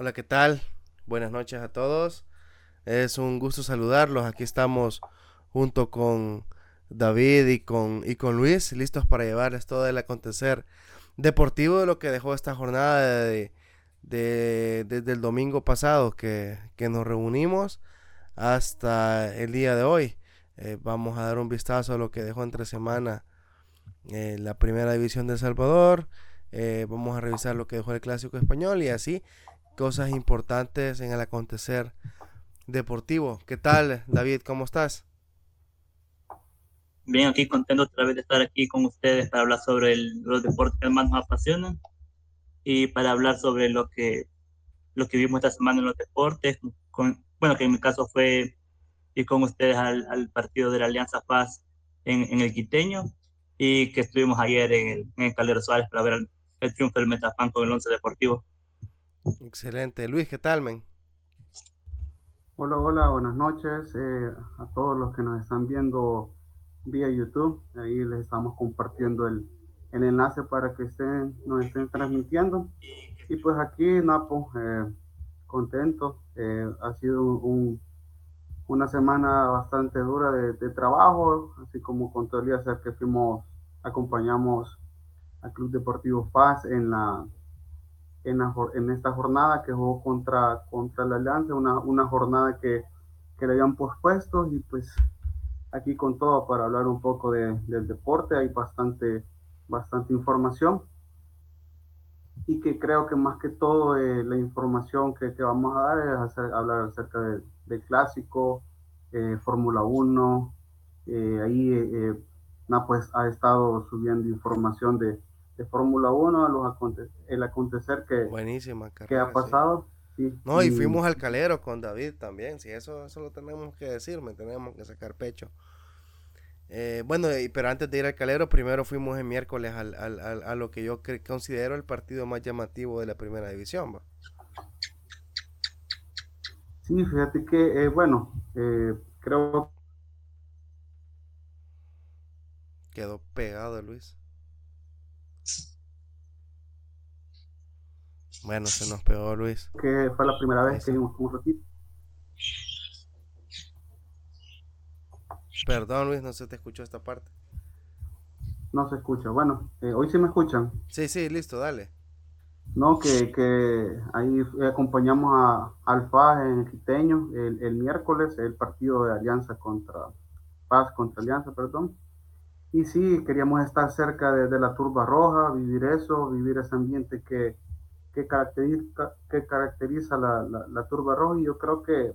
Hola, ¿qué tal? Buenas noches a todos. Es un gusto saludarlos. Aquí estamos junto con David y con, y con Luis, listos para llevarles todo el acontecer deportivo de lo que dejó esta jornada de, desde el domingo pasado que, nos reunimos hasta el día de hoy. Eh, vamos a dar un vistazo a lo que dejó entre semana eh, la primera división de El Salvador. Eh, vamos a revisar lo que dejó el clásico español y así cosas importantes en el acontecer deportivo. ¿Qué tal, David? ¿Cómo estás? Bien, aquí contento otra vez de estar aquí con ustedes para hablar sobre los deportes que más nos apasionan y para hablar sobre lo que, lo que vimos esta semana en los deportes. Con, bueno, que en mi caso fue ir con ustedes al, partido de la Alianza Paz en, el Quiteño y que estuvimos ayer en el, Calero Suárez para ver el, triunfo del Metafán con el Once Deportivo. Excelente. Luis, ¿qué tal, men? Hola, hola, buenas noches eh, a todos los que nos están viendo vía YouTube. Ahí les estamos compartiendo el, el enlace para que estén, nos estén transmitiendo. Y pues aquí, Napo, eh, contento. Eh, ha sido un, una semana bastante dura de, de trabajo, así como con todo el día que fuimos, acompañamos al Club Deportivo Paz en la en, esta jornada que jugó contra, contra la Alianza, una, una jornada que, que le habían pospuesto y pues aquí con todo para hablar un poco de, del deporte, hay bastante, bastante información. Y que creo que más que todo eh, la información que, que, vamos a dar es hacer, hablar acerca de, del clásico, eh, Fórmula 1, eh, ahí pues ha estado subiendo información de, de Fórmula 1, los el acontecer que, Buenísima que ha pasado. Sí. no, y, fuimos al calero con David también, si eso, eso lo tenemos que decir, me tenemos que sacar pecho. Eh, bueno, pero antes de ir al calero, primero fuimos el miércoles al, al, a lo que yo considero el partido más llamativo de la primera división. ¿va? Sí, fíjate que, eh, bueno, eh, creo... Quedó pegado Luis. Bueno, se nos pegó Luis. Que fue la primera vez que vimos un ratito. Perdón Luis, no se te escuchó esta parte. No se escucha. Bueno, eh, hoy sí me escuchan. Sí, sí, listo, dale. No, que, que ahí acompañamos a Alfa en el Quiteño el, el, miércoles, el partido de Alianza contra Paz, contra Alianza, perdón. Y sí, queríamos estar cerca de, de la turba roja, vivir eso, vivir ese ambiente que, que caracteriza, que caracteriza la, la, turba roja y yo creo que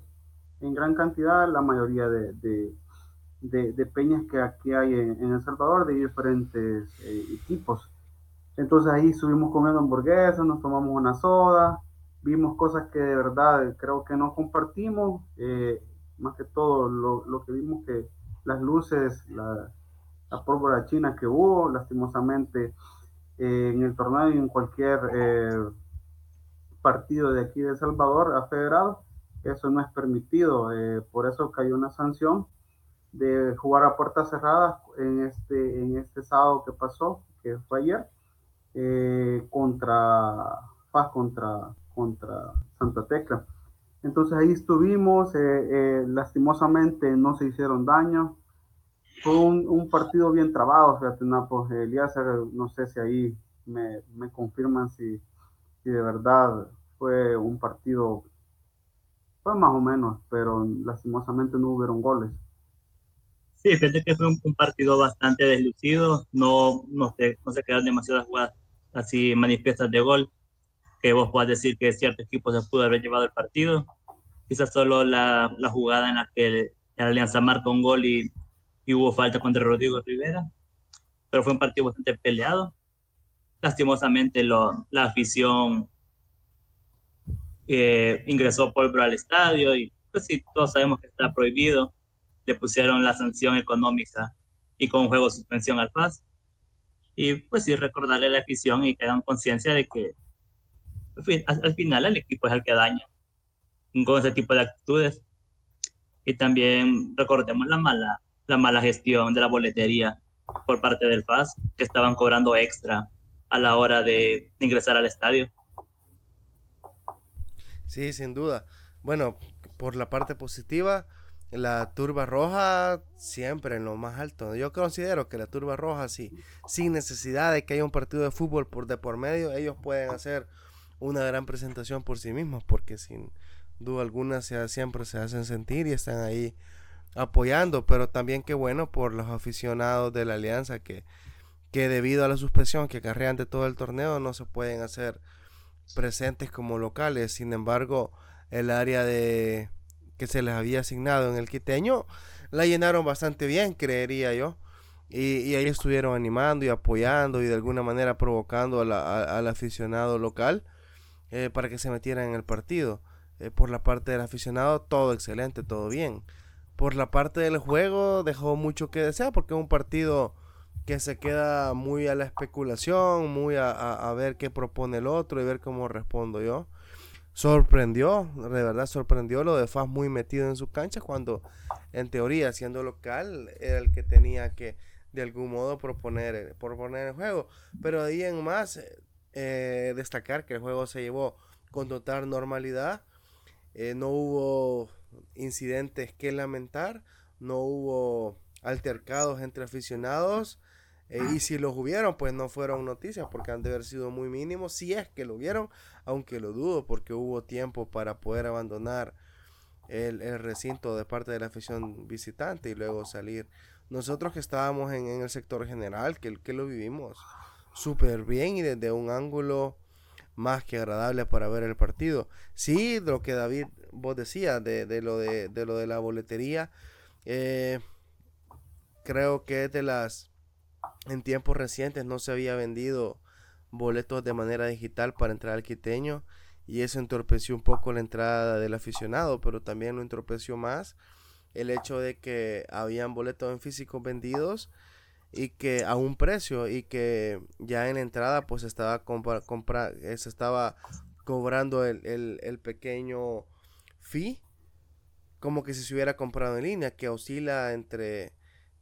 en gran cantidad la mayoría de, de, de, peñas que aquí hay en, El Salvador de diferentes eh, equipos. Entonces ahí subimos comiendo hamburguesas, nos tomamos una soda, vimos cosas que de verdad creo que no compartimos, eh, más que todo lo, lo, que vimos que las luces, la, la pólvora china que hubo, lastimosamente eh, en el torneo y en cualquier partido de aquí de Salvador a federado, eso no es permitido, eh, por eso cayó una sanción de jugar a puertas cerradas en este, en este sábado que pasó, que fue ayer, eh, contra Paz, contra, contra Santa Tecla. Entonces ahí estuvimos, eh, lastimosamente no se hicieron daño. Fue un, partido bien trabado, fíjate, no, pues, no sé si ahí me, me confirman si, si de verdad fue un partido, fue más o menos, pero lastimosamente no hubieron goles. Sí, fíjate que fue un, partido bastante deslucido, no, no, se, no se quedaron demasiadas jugadas así manifiestas de gol, que vos puedas decir que cierto equipo se pudo haber llevado el partido. Quizás solo la, la jugada en la que la Alianza marcó un gol y, y hubo falta contra Rodrigo Rivera, pero fue un partido bastante peleado. Lastimosamente lo, la afición eh, ingresó pólvora al estadio y pues sí, todos sabemos que está prohibido. Le pusieron la sanción económica y con un juego de suspensión al PAS. Y pues sí, recordarle a la afición y que dan conciencia de que al, final el equipo es el que daña con ese tipo de actitudes. Y también recordemos la mala, la mala gestión de la boletería por parte del PAS, que estaban cobrando extra a la hora de ingresar al estadio. Sí, sin duda. Bueno, por la parte positiva, la turba roja siempre en lo más alto. Yo considero que la turba roja, sí, sin necesidad de que haya un partido de fútbol por de por medio, ellos pueden hacer una gran presentación por sí mismos, porque sin duda alguna se, siempre se hacen sentir y están ahí apoyando, pero también qué bueno por los aficionados de la alianza que, que debido a la suspensión que acarrean de todo el torneo no se pueden hacer presentes como locales. Sin embargo, el área de que se les había asignado en el quiteño la llenaron bastante bien, creería yo. Y, ahí estuvieron animando y apoyando y de alguna manera provocando al aficionado local eh, para que se metieran en el partido. Eh, por la parte del aficionado, todo excelente, todo bien. Por la parte del juego, dejó mucho que desear porque es un partido que se queda muy a la especulación, muy a, ver qué propone el otro y ver cómo respondo yo. Sorprendió, de verdad sorprendió lo de Faz muy metido en su cancha cuando en teoría siendo local era el que tenía que de algún modo proponer, proponer el juego. Pero ahí en más eh, destacar que el juego se llevó con total normalidad. Eh, no hubo incidentes que lamentar, no hubo altercados entre aficionados. Eh, y si los hubieron, pues no fueron noticias porque han de haber sido muy mínimos. Si es que lo hubieron, aunque lo dudo porque hubo tiempo para poder abandonar el, recinto de parte de la afición visitante y luego salir. Nosotros que estábamos en, el sector general, que, que lo vivimos súper bien y desde un ángulo más que agradable para ver el partido. Sí, lo que David vos decías de, lo, de, de, lo de la boletería, eh, creo que de las en tiempos recientes no se había vendido boletos de manera digital para entrar al quiteño y eso entorpeció un poco la entrada del aficionado, pero también lo entorpeció más el hecho de que habían boletos en físicos vendidos y que a un precio y que ya en la entrada pues estaba compra, eh, se estaba cobrando el, el, el, pequeño fee como que si se hubiera comprado en línea que oscila entre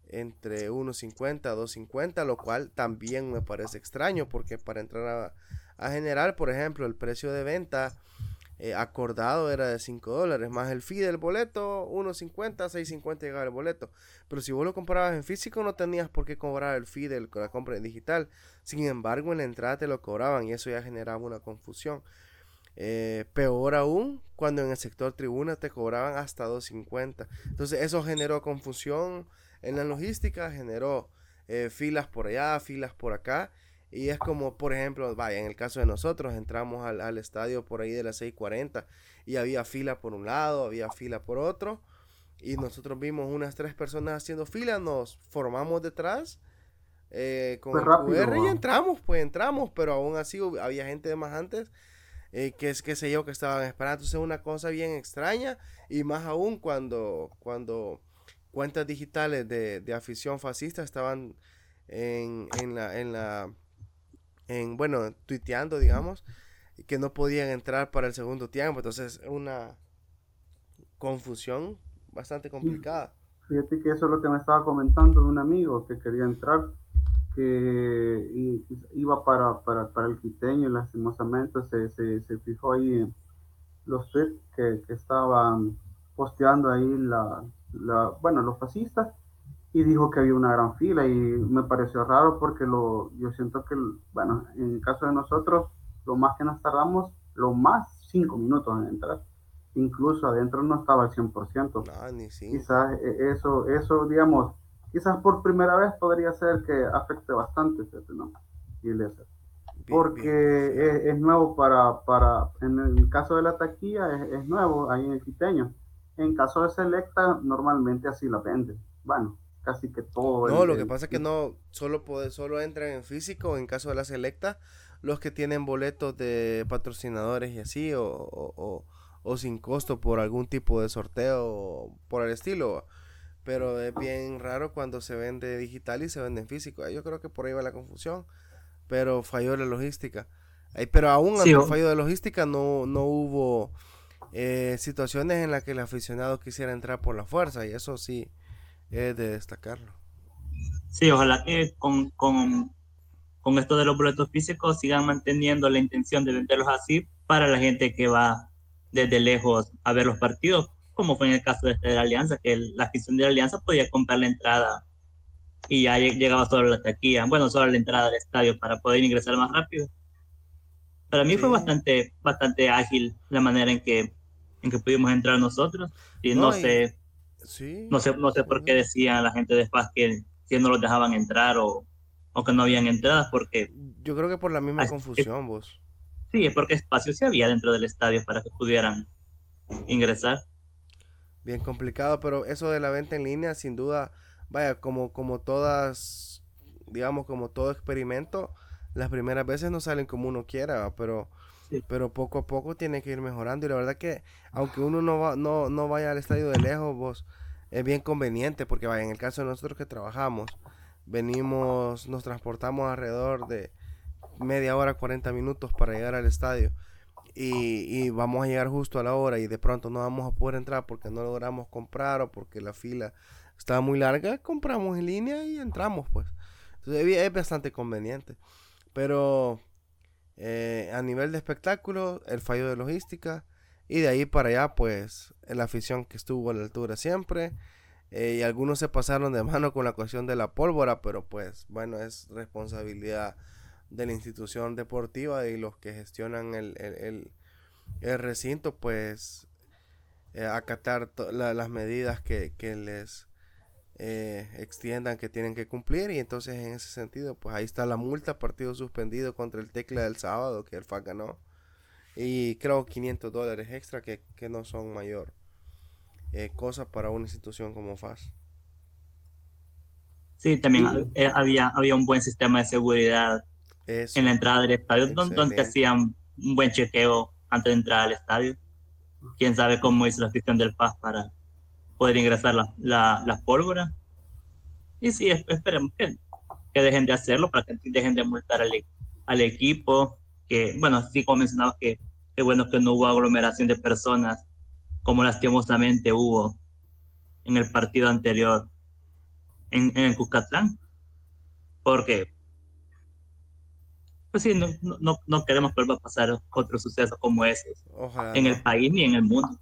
entre 1.50 a 2.50, lo cual también me parece extraño porque para entrar a, general, por ejemplo, el precio de venta eh, acordado era de 5 dólares, más el fee del boleto, 1.50, 6.50 llegaba el boleto. Pero si vos lo comprabas en físico no tenías por qué cobrar el fee de la compra en digital. Sin embargo, en la entrada te lo cobraban y eso ya generaba una confusión. Eh, peor aún cuando en el sector tribuna te cobraban hasta 2.50. Entonces eso generó confusión en la logística generó eh, filas por allá, filas por acá. Y es como, por ejemplo, vaya, en el caso de nosotros, entramos al, estadio por ahí de las 6.40 y había fila por un lado, había fila por otro. Y nosotros vimos unas tres personas haciendo fila, nos formamos detrás eh, con el QR y entramos, pues entramos, pero aún así había gente de más antes eh, que es que sé yo que estaban esperando. Entonces una cosa bien extraña y más aún cuando, cuando cuentas digitales de, de afición fascista estaban en, en, la, en la, en, bueno, tuiteando, digamos, que no podían entrar para el segundo tiempo. Entonces, una confusión bastante complicada. Fíjate que eso es lo que me estaba comentando de un amigo que quería entrar, que iba para, para, para el quiteño y lastimosamente se, se, se fijó ahí en los tweets que, que estaban posteando ahí la, bueno, los fascistas y dijo que había una gran fila y me pareció raro porque lo, yo siento que, bueno, en el caso de nosotros, lo más que nos tardamos, lo más cinco minutos en entrar. Incluso adentro no estaba al 100%. Ah, ni Quizás e, eso, eso, digamos, quizás por primera vez podría ser que afecte bastante, ¿no? Porque Es, nuevo para, para, en el caso de la taquilla, es, es nuevo ahí en el quiteño en caso de Selecta, normalmente así la venden. Bueno, casi que todo. No, lo que pasa es que no, solo, puede, solo entran en físico en caso de la Selecta los que tienen boletos de patrocinadores y así, o, o, o, sin costo por algún tipo de sorteo por el estilo. Pero es bien raro cuando se vende digital y se vende en físico. Yo creo que por ahí va la confusión. Pero falló la logística. Pero aún ante el fallo de logística no, no hubo eh, situaciones en las que el aficionado quisiera entrar por la fuerza y eso sí es de destacarlo. Sí, ojalá que con, con, con esto de los boletos físicos sigan manteniendo la intención de venderlos así para la gente que va desde lejos a ver los partidos, como fue en el caso de, este de la Alianza, que la afición de la Alianza podía comprar la entrada y ya llegaba solo la taquilla, bueno, solo la entrada al estadio para poder ingresar más rápido. Para mí fue bastante, bastante ágil la manera en que, en que pudimos entrar nosotros. Y no, sé, no sé, no sé por qué decían la gente de Spaz que, que no los dejaban entrar o, o, que no habían entradas, porque... Yo creo que por la misma confusión, vos. Sí, es porque espacio sí había dentro del estadio para que pudieran ingresar. Bien complicado, pero eso de la venta en línea, sin duda, vaya, como, como todas, digamos, como todo experimento, las primeras veces no salen como uno quiera, pero, pero poco a poco tiene que ir mejorando. Y la verdad que, aunque uno no, va, no, no vaya al estadio de lejos, vos, es bien conveniente, porque vaya, en el caso de nosotros que trabajamos, venimos, nos transportamos alrededor de media hora, 40 minutos para llegar al estadio. Y, vamos a llegar justo a la hora y de pronto no vamos a poder entrar porque no logramos comprar o porque la fila estaba muy larga, compramos en línea y entramos pues. Entonces es bastante conveniente. Pero eh, a nivel de espectáculo, el fallo de logística y de ahí para allá pues la afición que estuvo a la altura siempre. Eh, y algunos se pasaron de mano con la cuestión de la pólvora, pero pues bueno, es responsabilidad de la institución deportiva y los que gestionan el, el, el, recinto, pues eh, acatar las medidas que, que les eh, extiendan que tienen que cumplir y entonces en ese sentido pues ahí está la multa, partido suspendido contra el Tecla del sábado que el FAC ganó y creo 500 dólares extra que, que no son mayor eh, cosa para una institución como FAS. Sí, también había, había un buen sistema de seguridad en la entrada del estadio, donde, hacían un buen chequeo antes de entrar al estadio. Quién sabe cómo hizo la gestión del PAS para poder ingresar las la, la pólvora. Y sí, esperemos que, que, dejen de hacerlo para que dejen de multar al, al equipo. Que, bueno, sí, como mencionabas, que es bueno que no hubo aglomeración de personas como lastimosamente hubo en el partido anterior en, en el Cuscatlán. Porque pues sí, no, no, no queremos que vuelva a pasar otro suceso como ese en el país ni en el mundo.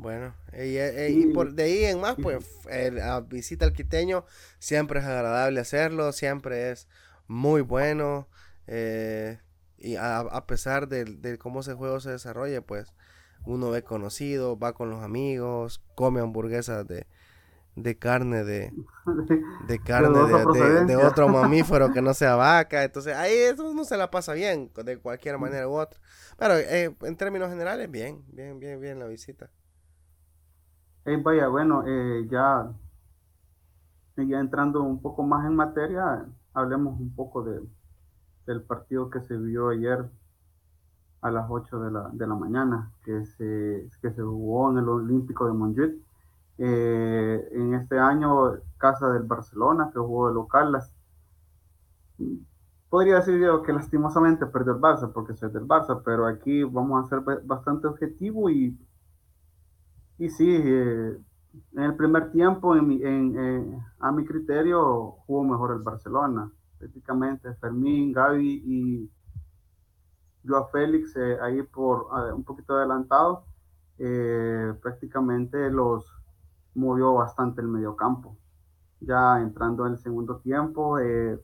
Bueno, y, por de ahí en más, pues la visita al quiteño siempre es agradable hacerlo, siempre es muy bueno. Eh, y a, pesar de, de, cómo ese juego se desarrolla, pues uno ve conocido, va con los amigos, come hamburguesas de, de carne de, de carne de, otro mamífero que no sea vaca. Entonces ahí eso no se la pasa bien de cualquier manera u otra. Pero eh, en términos generales, bien, bien, bien, bien la visita. Vaya, bueno, eh, ya, ya entrando un poco más en materia, hablemos un poco de, del partido que se vio ayer a las 8 de la, mañana, que se, jugó en el Olímpico de Montjuic eh, en este año, Casa del Barcelona, que jugó de local. Las, podría decir yo que lastimosamente perdió el Barça, porque soy del Barça, pero aquí vamos a ser bastante objetivo y, y sí, eh, en el primer tiempo, a mi criterio, jugó mejor el Barcelona. Prácticamente Fermín, Gaby y Joao Félix eh, ahí por un poquito adelantado. prácticamente los, movió bastante el mediocampo. Ya entrando en el segundo tiempo, eh,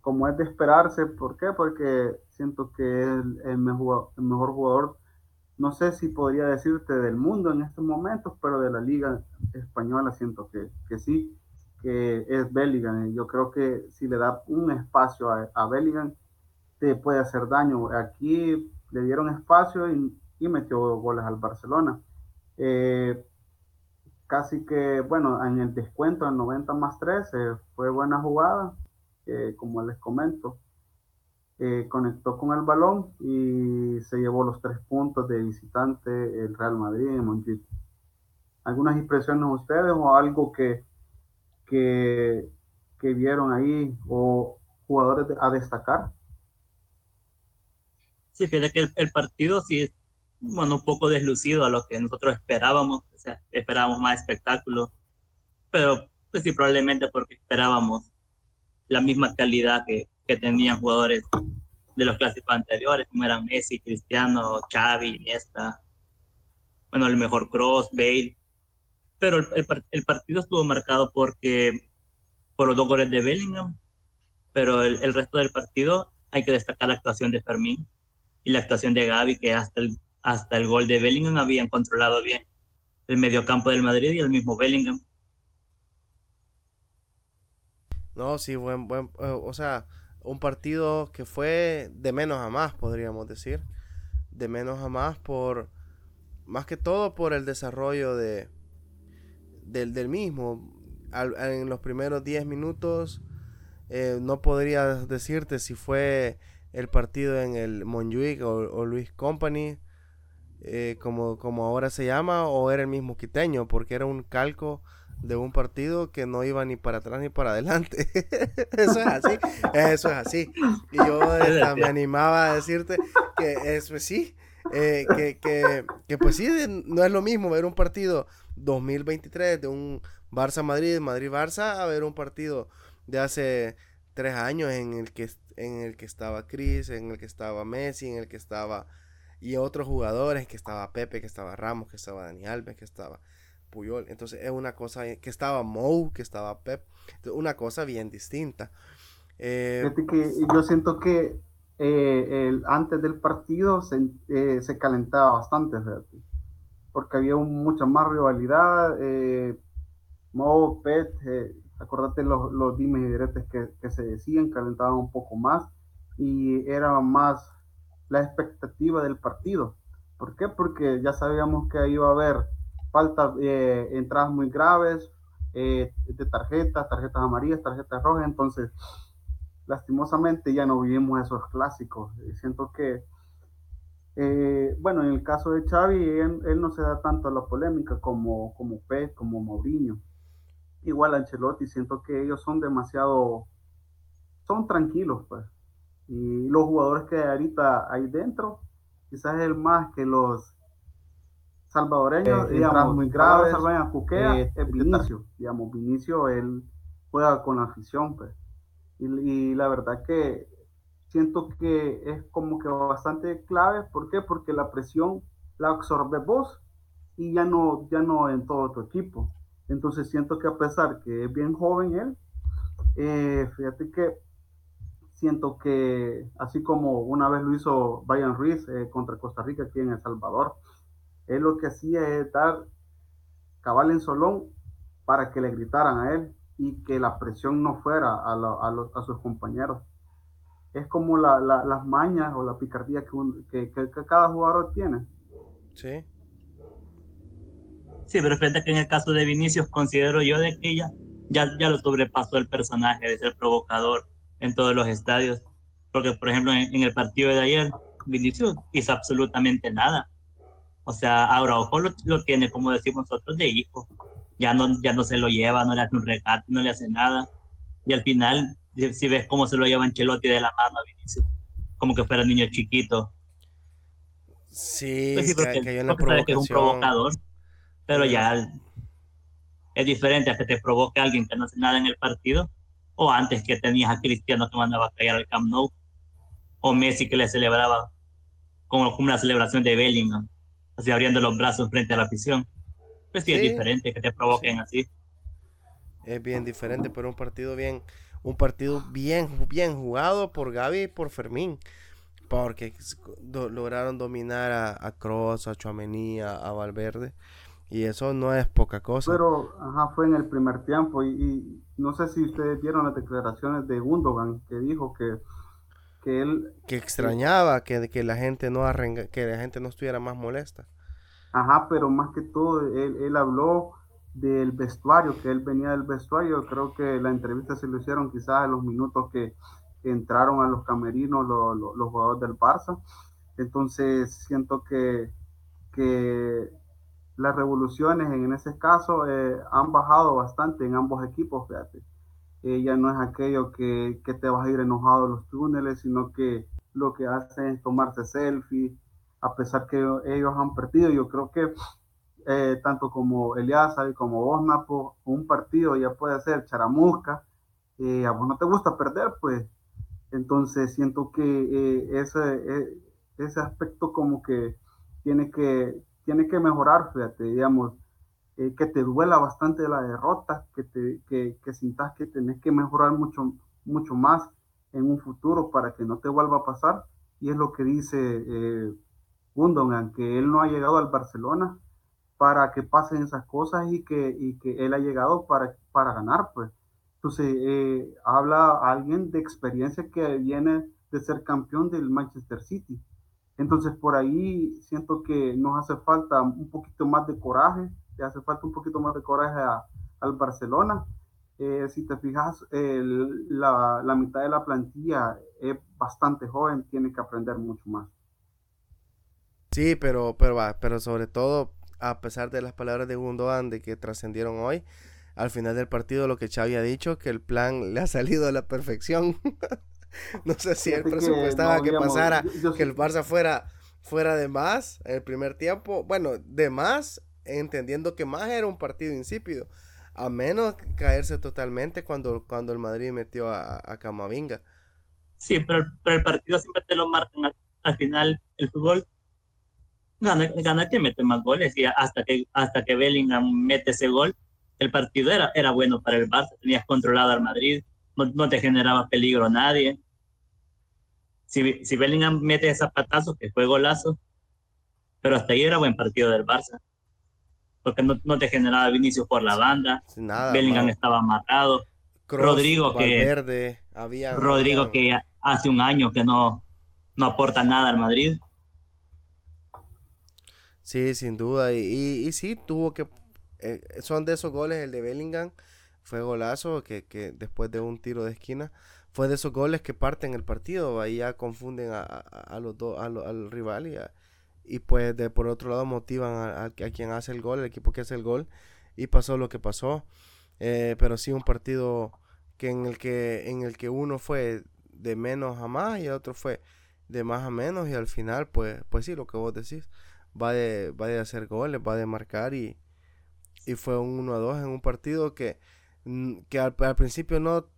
como es de esperarse, ¿por qué? Porque siento que es el, mejor, el mejor jugador, no sé si podría decirte del mundo en estos momentos, pero de la liga española siento que, que sí, que es Bellingham. Yo creo que si le da un espacio a, a te puede hacer daño. Aquí le dieron espacio y, metió goles al Barcelona. Eh, casi que, bueno, en el descuento en 90 más 3 fue buena jugada, como les comento. Eh, conectó con el balón y se llevó los tres puntos de visitante el Real Madrid en Montjuic. ¿Algunas impresiones ustedes o algo que, que, vieron ahí o jugadores a destacar? Sí, fíjate que el, partido sí bueno, un poco deslucido a lo que nosotros esperábamos, o sea, esperábamos más espectáculo, pero pues sí, probablemente porque esperábamos la misma calidad que, que tenían jugadores de los clásicos anteriores, como eran Messi, Cristiano, Xavi, Iniesta, bueno, el mejor cross, Bale, pero el, el, partido estuvo marcado porque por los dos goles de Bellingham, pero el, el, resto del partido hay que destacar la actuación de Fermín y la actuación de Gaby, que hasta el, hasta el gol de Bellingham habían controlado bien el mediocampo del Madrid y el mismo Bellingham. No, sí, buen, buen, eh, o sea, un partido que fue de menos a más, podríamos decir. De menos a más por, más que todo por el desarrollo de, del, del mismo. en los primeros 10 minutos eh, no podría decirte si fue el partido en el Monjuic o, Luis Company, eh, como, como ahora se llama, o era el mismo quiteño, porque era un calco de un partido que no iba ni para atrás ni para adelante. eso es así, eso es así. Y yo me animaba a decirte que eso pues sí, eh, que, que, que, pues sí, no es lo mismo ver un partido 2023 de un Barça-Madrid, Madrid-Barça, a ver un partido de hace tres años en el que, en el que estaba Chris, en el que estaba Messi, en el que estaba... Y otros jugadores, que estaba Pepe, que estaba Ramos, que estaba Dani Alves, que estaba Puyol. Entonces es una cosa que estaba Mou, que estaba Pep. una cosa bien distinta. Eh, que yo siento que eh, el, antes del partido se, eh, se calentaba bastante, porque había mucha más rivalidad. Mou, Pep, acordate los, los dimes y diretes que, que, se decían, calentaban un poco más y era más la expectativa del partido. ¿Por qué? Porque ya sabíamos que iba a haber falta, eh, entradas muy graves eh, de tarjetas, tarjetas amarillas, tarjetas rojas, entonces lastimosamente ya no vivimos esos clásicos. siento que, eh, bueno, en el caso de Xavi, él, no se da tanto a la polémica como, como Pep, como Mourinho. Igual Ancelotti, siento que ellos son demasiado, son tranquilos, pues. Y los jugadores que ahorita hay dentro, quizás el más que los salvadoreños, eh, digamos, muy graves, a Cuquea, eh, es Vinicio, digamos, Vinicio, él juega con afición, pues. Y, la verdad que siento que es como que bastante clave, ¿por qué? Porque la presión la absorbe vos y ya no, ya no en todo tu equipo. Entonces siento que a pesar que es bien joven él, eh, fíjate que siento que así como una vez lo hizo Brian Ruiz contra Costa Rica aquí en El Salvador, él lo que hacía es dar cabal en solón para que le gritaran a él y que la presión no fuera a, a, sus compañeros. Es como las mañas o la picardía que, que, cada jugador tiene. Sí. Sí, pero fíjate que en el caso de Vinicius considero yo de que ya, ya, lo sobrepasó el personaje de ser provocador en todos los estadios. Porque, por ejemplo, en, en el partido de ayer, Vinicius hizo absolutamente nada o sea, Araujo lo, lo tiene, como decimos nosotros, de hijo. Ya no, ya no se lo lleva, no le hace un regate, no le hace nada. Y al final, si ves cómo se lo lleva Ancelotti de la mano a Vinicius, como que fuera niño chiquito. Sí, pues sí que, que, hay una provocación. Que es un provocador, pero ya es diferente a que te provoque alguien que no hace nada en el partido, o antes que tenías a Cristiano que mandaba a callar al Camp Nou, o Messi que le celebraba como, como una celebración de Bellingham así abriendo los brazos frente a la afición. Pues sí, es diferente que te provoquen así. Es bien diferente, pero un partido bien, un partido bien, bien jugado por Gaby y por Fermín. Porque lograron dominar a, a Cross, a Chuamení, a, Valverde. Y eso no es poca cosa. Pero ajá, fue en el primer tiempo. Y, no sé si ustedes vieron las declaraciones de Gundogan, que dijo que, que él... Que extrañaba que, que, la gente no que la gente no estuviera más molesta. Ajá, pero más que todo, él, él habló del vestuario, que él venía del vestuario. Creo que la entrevista se lo hicieron quizás en los minutos que, entraron a los camerinos los jugadores del Barça. Entonces siento que, que las revoluciones en ese caso eh, han bajado bastante en ambos equipos, fíjate. Ella no es aquello que, que, te vas a ir enojado en los túneles, sino que lo que hace es tomarse selfie, a pesar que ellos han perdido. Yo creo que eh, tanto como Eliasa y como vos, Napo, un partido ya puede ser charamusca. Eh, a vos no te gusta perder, pues. Entonces siento que eh, ese, ese aspecto como que tiene que tiene que mejorar, fíjate, digamos, eh, que te duela bastante la derrota, que, te, que, que sintas que tenés que mejorar mucho, mucho más en un futuro para que no te vuelva a pasar. Y es lo que dice eh, Gundogan, que él no ha llegado al Barcelona para que pasen esas cosas y que, y que él ha llegado para, para ganar, pues. Entonces, eh, habla alguien de experiencia que viene de ser campeón del Manchester City. Entonces, por ahí siento que nos hace falta un poquito más de coraje, le hace falta un poquito más de coraje al Barcelona. Eh, si te fijas, la, la, mitad de la plantilla es bastante joven, tiene que aprender mucho más. Sí, pero, pero, pero sobre todo, a pesar de las palabras de Gundogan de que trascendieron hoy, al final del partido lo que Xavi ha dicho, que el plan le ha salido a la perfección. no sé si él presupuestaba que, pasara, que el Barça fuera, fuera de más en el primer tiempo. Bueno, de más, entendiendo que más era un partido insípido. A menos caerse totalmente cuando, cuando el Madrid metió a, Camavinga. Sí, pero, el partido siempre te lo marcan al, final. El fútbol gana, gana que mete más goles y hasta que, hasta que Bellingham mete ese gol, el partido era, era bueno para el Barça, tenías controlado al Madrid, no, te generaba peligro a nadie. Si, si Bellingham mete ese zapatazo, que fue golazo, pero hasta ahí era buen partido del Barça. Porque no, no te generaba Vinicius por la banda. Bellingham estaba matado. Rodrigo que había, Rodrigo que hace un año que no, no aporta nada al Madrid. Sí, sin duda. Y, y, y sí, tuvo que eh, son de esos goles, el de Bellingham fue golazo que, que, después de un tiro de esquina fue de esos goles que parten el partido, ahí ya confunden a, a, los dos, al rival y, y pues de por otro lado motivan a, quien hace el gol, el equipo que hace el gol y pasó lo que pasó, eh, pero sí un partido que en el que en el que uno fue de menos a más y el otro fue de más a menos y al final pues pues sí lo que vos decís va de va de hacer goles va de marcar y y fue un 1 a 2 en un partido que, que al, principio no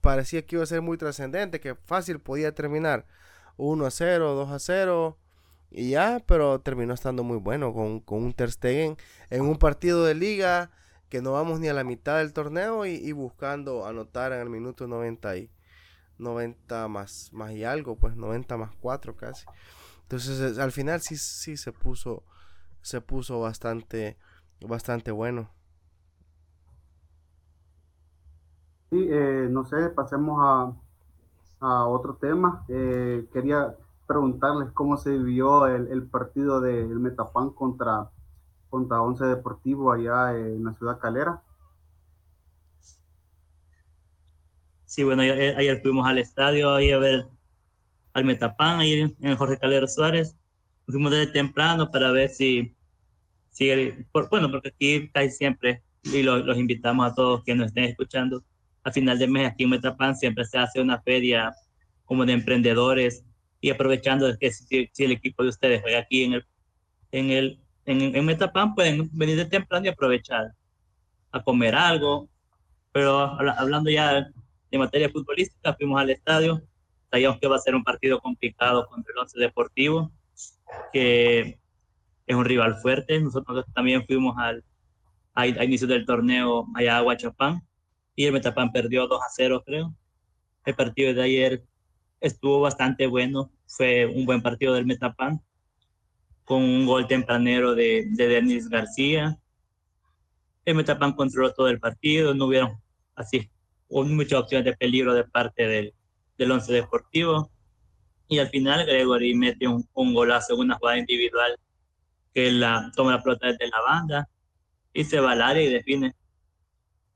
parecía que iba a ser muy trascendente, que fácil podía terminar 1 a 0, 2 a 0 y ya, pero terminó estando muy bueno con, con un Ter Stegen en un partido de liga que no vamos ni a la mitad del torneo y, buscando anotar en el minuto 90 y 90 más, más y algo, pues 90 más 4 casi. Entonces al final sí, sí se puso, se puso bastante, bastante bueno. Sí, eh, no sé, pasemos a, a otro tema. Eh, quería preguntarles cómo se vivió el, partido del Metapan contra, contra Once Deportivo allá en la ciudad Calera. Sí, bueno, ayer, fuimos al estadio ahí a ver al Metapan, ahí en el Jorge Calera Suárez. Fuimos desde temprano para ver si Sí, bueno, porque aquí casi siempre, y los invitamos a todos que nos estén escuchando, a final de mes aquí en Metapan siempre se hace una feria como de emprendedores y aprovechando que si, el equipo de ustedes juega aquí en el, en el en, en Metapan, pueden venir de temprano y aprovechar a comer algo. Pero hablando ya de materia futbolística, fuimos al estadio, sabíamos que va a ser un partido complicado contra el Once Deportivo, que es un rival fuerte. Nosotros también fuimos al, a, inicio del torneo allá a Huachapán y el Metapán perdió 2 a 0, creo. El partido de ayer estuvo bastante bueno, fue un buen partido del Metapán, con un gol tempranero de, de Denis García. El Metapán controló todo el partido, no hubieron así muchas opciones de peligro de parte del, del Once Deportivo. Y al final Gregory mete un, un golazo en una jugada individual que la, toma la pelota desde la banda y se va al área y define.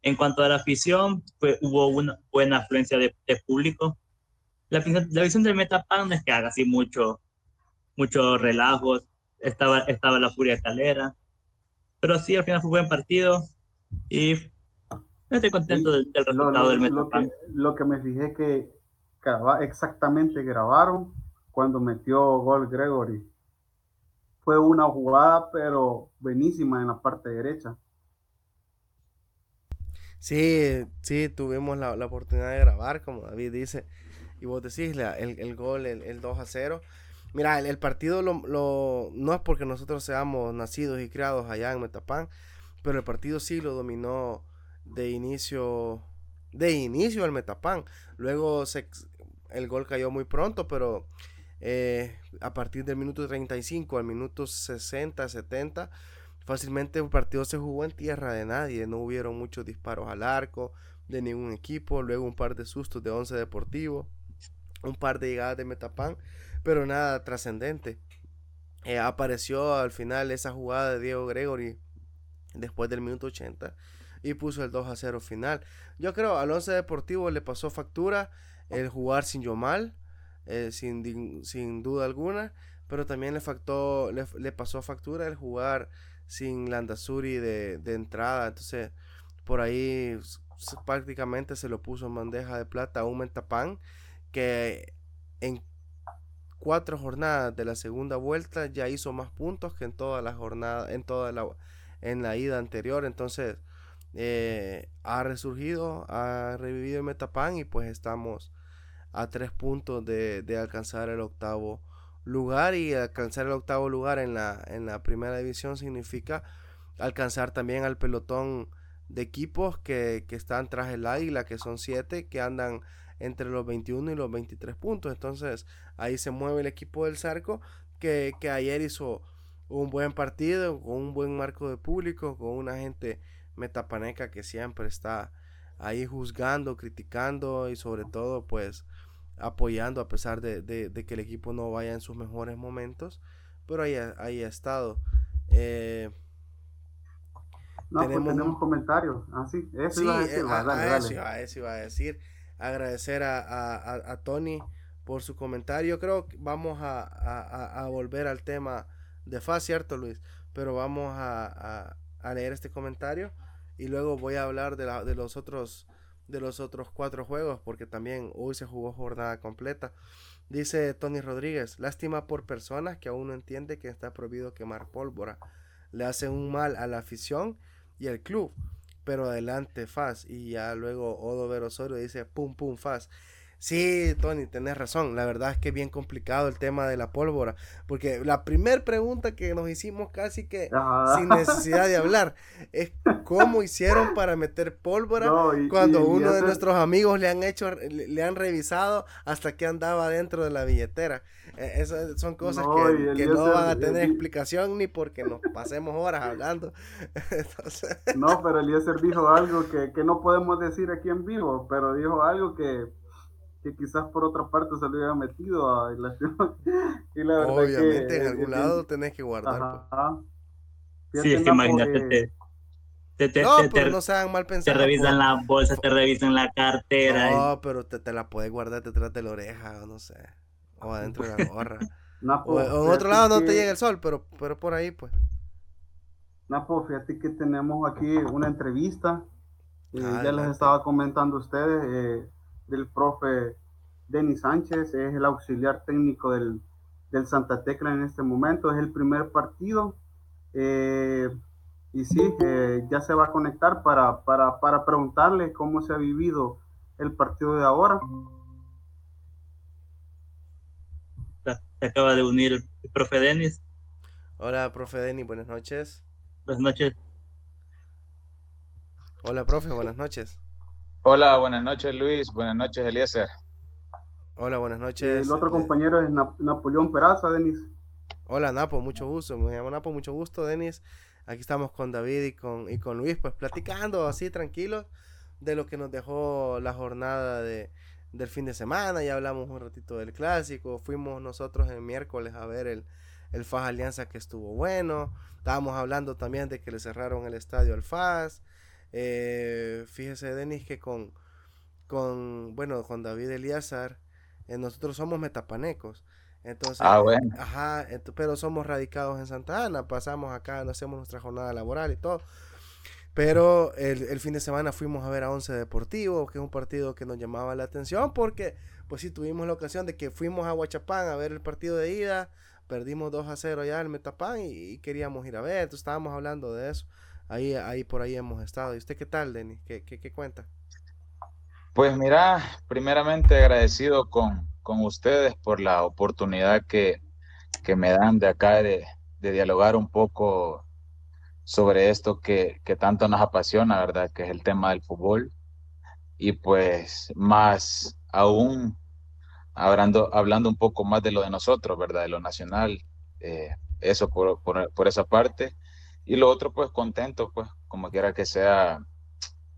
En cuanto a la afición, hubo una buena afluencia de, público. La, la, visión del Metapan no es que haga así mucho, mucho relajo, estaba, estaba la furia calera, pero sí, al final fue un buen partido y estoy contento del, resultado del Metapan. Lo que, me fijé que exactamente grabaron cuando metió gol Gregory fue una jugada, pero buenísima en la parte derecha. Sí, sí, tuvimos la, oportunidad de grabar, como David dice, y vos decís, el, el, gol, el, 2 a 0. Mira, el, partido lo, no es porque nosotros seamos nacidos y criados allá en Metapán, pero el partido sí lo dominó de inicio, de inicio al Metapán. Luego se, el gol cayó muy pronto, pero eh, a partir del minuto 35 al minuto 60, 70, fácilmente el partido se jugó en tierra de nadie. No hubieron muchos disparos al arco de ningún equipo. Luego un par de sustos de 11 Deportivo, un par de llegadas de Metapán pero nada trascendente. Eh, apareció al final esa jugada de Diego Gregory después del minuto 80 y puso el 2 a 0 final. Yo creo al 11 Deportivo le pasó factura el jugar sin Yomal, eh, sin, sin, duda alguna, pero también le, factó, le, pasó factura el jugar sin Landazuri de, de entrada. Entonces, por ahí prácticamente se lo puso en bandeja de plata a un Mentapán que en cuatro jornadas de la segunda vuelta ya hizo más puntos que en toda la jornada, en toda la, en la ida anterior. Entonces eh, ha resurgido, ha revivido el Metapan y pues estamos a tres puntos de, alcanzar el octavo lugar y alcanzar el octavo lugar en la, en la primera división significa alcanzar también al pelotón de equipos que, que están tras el águila, que son siete, que andan entre los 21 y los 23 puntos. Entonces ahí se mueve el equipo del Zarco que, ayer hizo un buen partido, con un buen marco de público, con una gente metapaneca que siempre está ahí juzgando, criticando y sobre todo pues apoyando a pesar de, que el equipo no vaya en sus mejores momentos, pero ahí, ahí ha estado. Eh, no, pues tenemos, comentarios. Ah, sí, eso iba a decir. Eh, eso iba a decir agradecer a, Tony por su comentario. Creo que vamos a, volver al tema de FA, ¿cierto Luis? Pero vamos a, leer este comentario y luego voy a hablar de, la, de los otros de los otros cuatro juegos porque también hoy se jugó jornada completa. Dice Tony Rodríguez, lástima por personas que aún no entiende que está prohibido quemar pólvora. Le hacen un mal a la afición y al club pero adelante, Faz. Y ya luego Odo Verosorio dice, pum, pum, Faz. Sí, Tony, tenés razón. La verdad es que es bien complicado el tema de la pólvora. Porque la primera pregunta que nos hicimos casi que sin necesidad de hablar es cómo hicieron para meter pólvora cuando uno de nuestros amigos le han hecho, le, han revisado hasta que andaba dentro de la billetera. E, esas son cosas que, no van a tener explicación ni porque nos pasemos horas hablando. No, pero Eliezer dijo algo que, que no podemos decir aquí en vivo, pero dijo algo que que quizás por otra parte se lo hubiera metido a la y la verdad Obviamente, en algún lado tenés que guardar. Pues. Sí, es que imagínate, te, te, no, pero no sean mal pensados. Te revisan la bolsa, te revisan la cartera. No, pero te, te, la puedes guardar detrás de la oreja, o no sé. O adentro de la gorra. o, en otro lado no te llega el sol, pero, pero por ahí, pues. Napo, fíjate que tenemos aquí una entrevista. Eh, ya les estaba comentando a ustedes. Eh, del profe Denis Sánchez, es el auxiliar técnico del, Santa Tecla en este momento, es el primer partido. Eh, y sí, eh, ya se va a conectar para, para, preguntarle cómo se ha vivido el partido de ahora. Se acaba de unir el profe Denis. Hola, profe Denis, buenas noches. Buenas noches. Hola, profe, buenas noches. Hola, buenas noches Luis, buenas noches Eliezer. Hola, buenas noches. El otro compañero es Napoleón Peraza, Denis. Hola Napo, mucho gusto. Me llamo Napo, mucho gusto, Denis. Aquí estamos con David y con, y con Luis, pues platicando así tranquilos de lo que nos dejó la jornada de, del fin de semana. Ya hablamos un ratito del clásico. Fuimos nosotros el miércoles a ver el, el FAS Alianza que estuvo bueno. Estábamos hablando también de que le cerraron el estadio al FAS. Eh, fíjese, Denis, que con, con, bueno, con David Eliazar, eh, nosotros somos metapanecos. Entonces, ah, bueno. ajá, pero somos radicados en Santa Ana, pasamos acá, no hacemos nuestra jornada laboral y todo. Pero el, fin de semana fuimos a ver a Once Deportivo, que es un partido que nos llamaba la atención porque, pues sí, tuvimos la ocasión de que fuimos a Huachapán a ver el partido de ida, perdimos 2 a 0 ya el Metapán y, queríamos ir a ver, entonces estábamos hablando de eso ahí, ahí por ahí hemos estado. ¿Y usted qué tal, Denis? ¿Qué, qué, cuenta? Pues mira, primeramente agradecido con, con, ustedes por la oportunidad que, que me dan de acá de, de dialogar un poco sobre esto que, que, tanto nos apasiona, ¿verdad? Que es el tema del fútbol. Y pues más aún hablando, hablando un poco más de lo de nosotros, ¿verdad? De lo nacional. Eh, eso por, por, por, esa parte. Y lo otro, pues contento, pues como quiera que sea.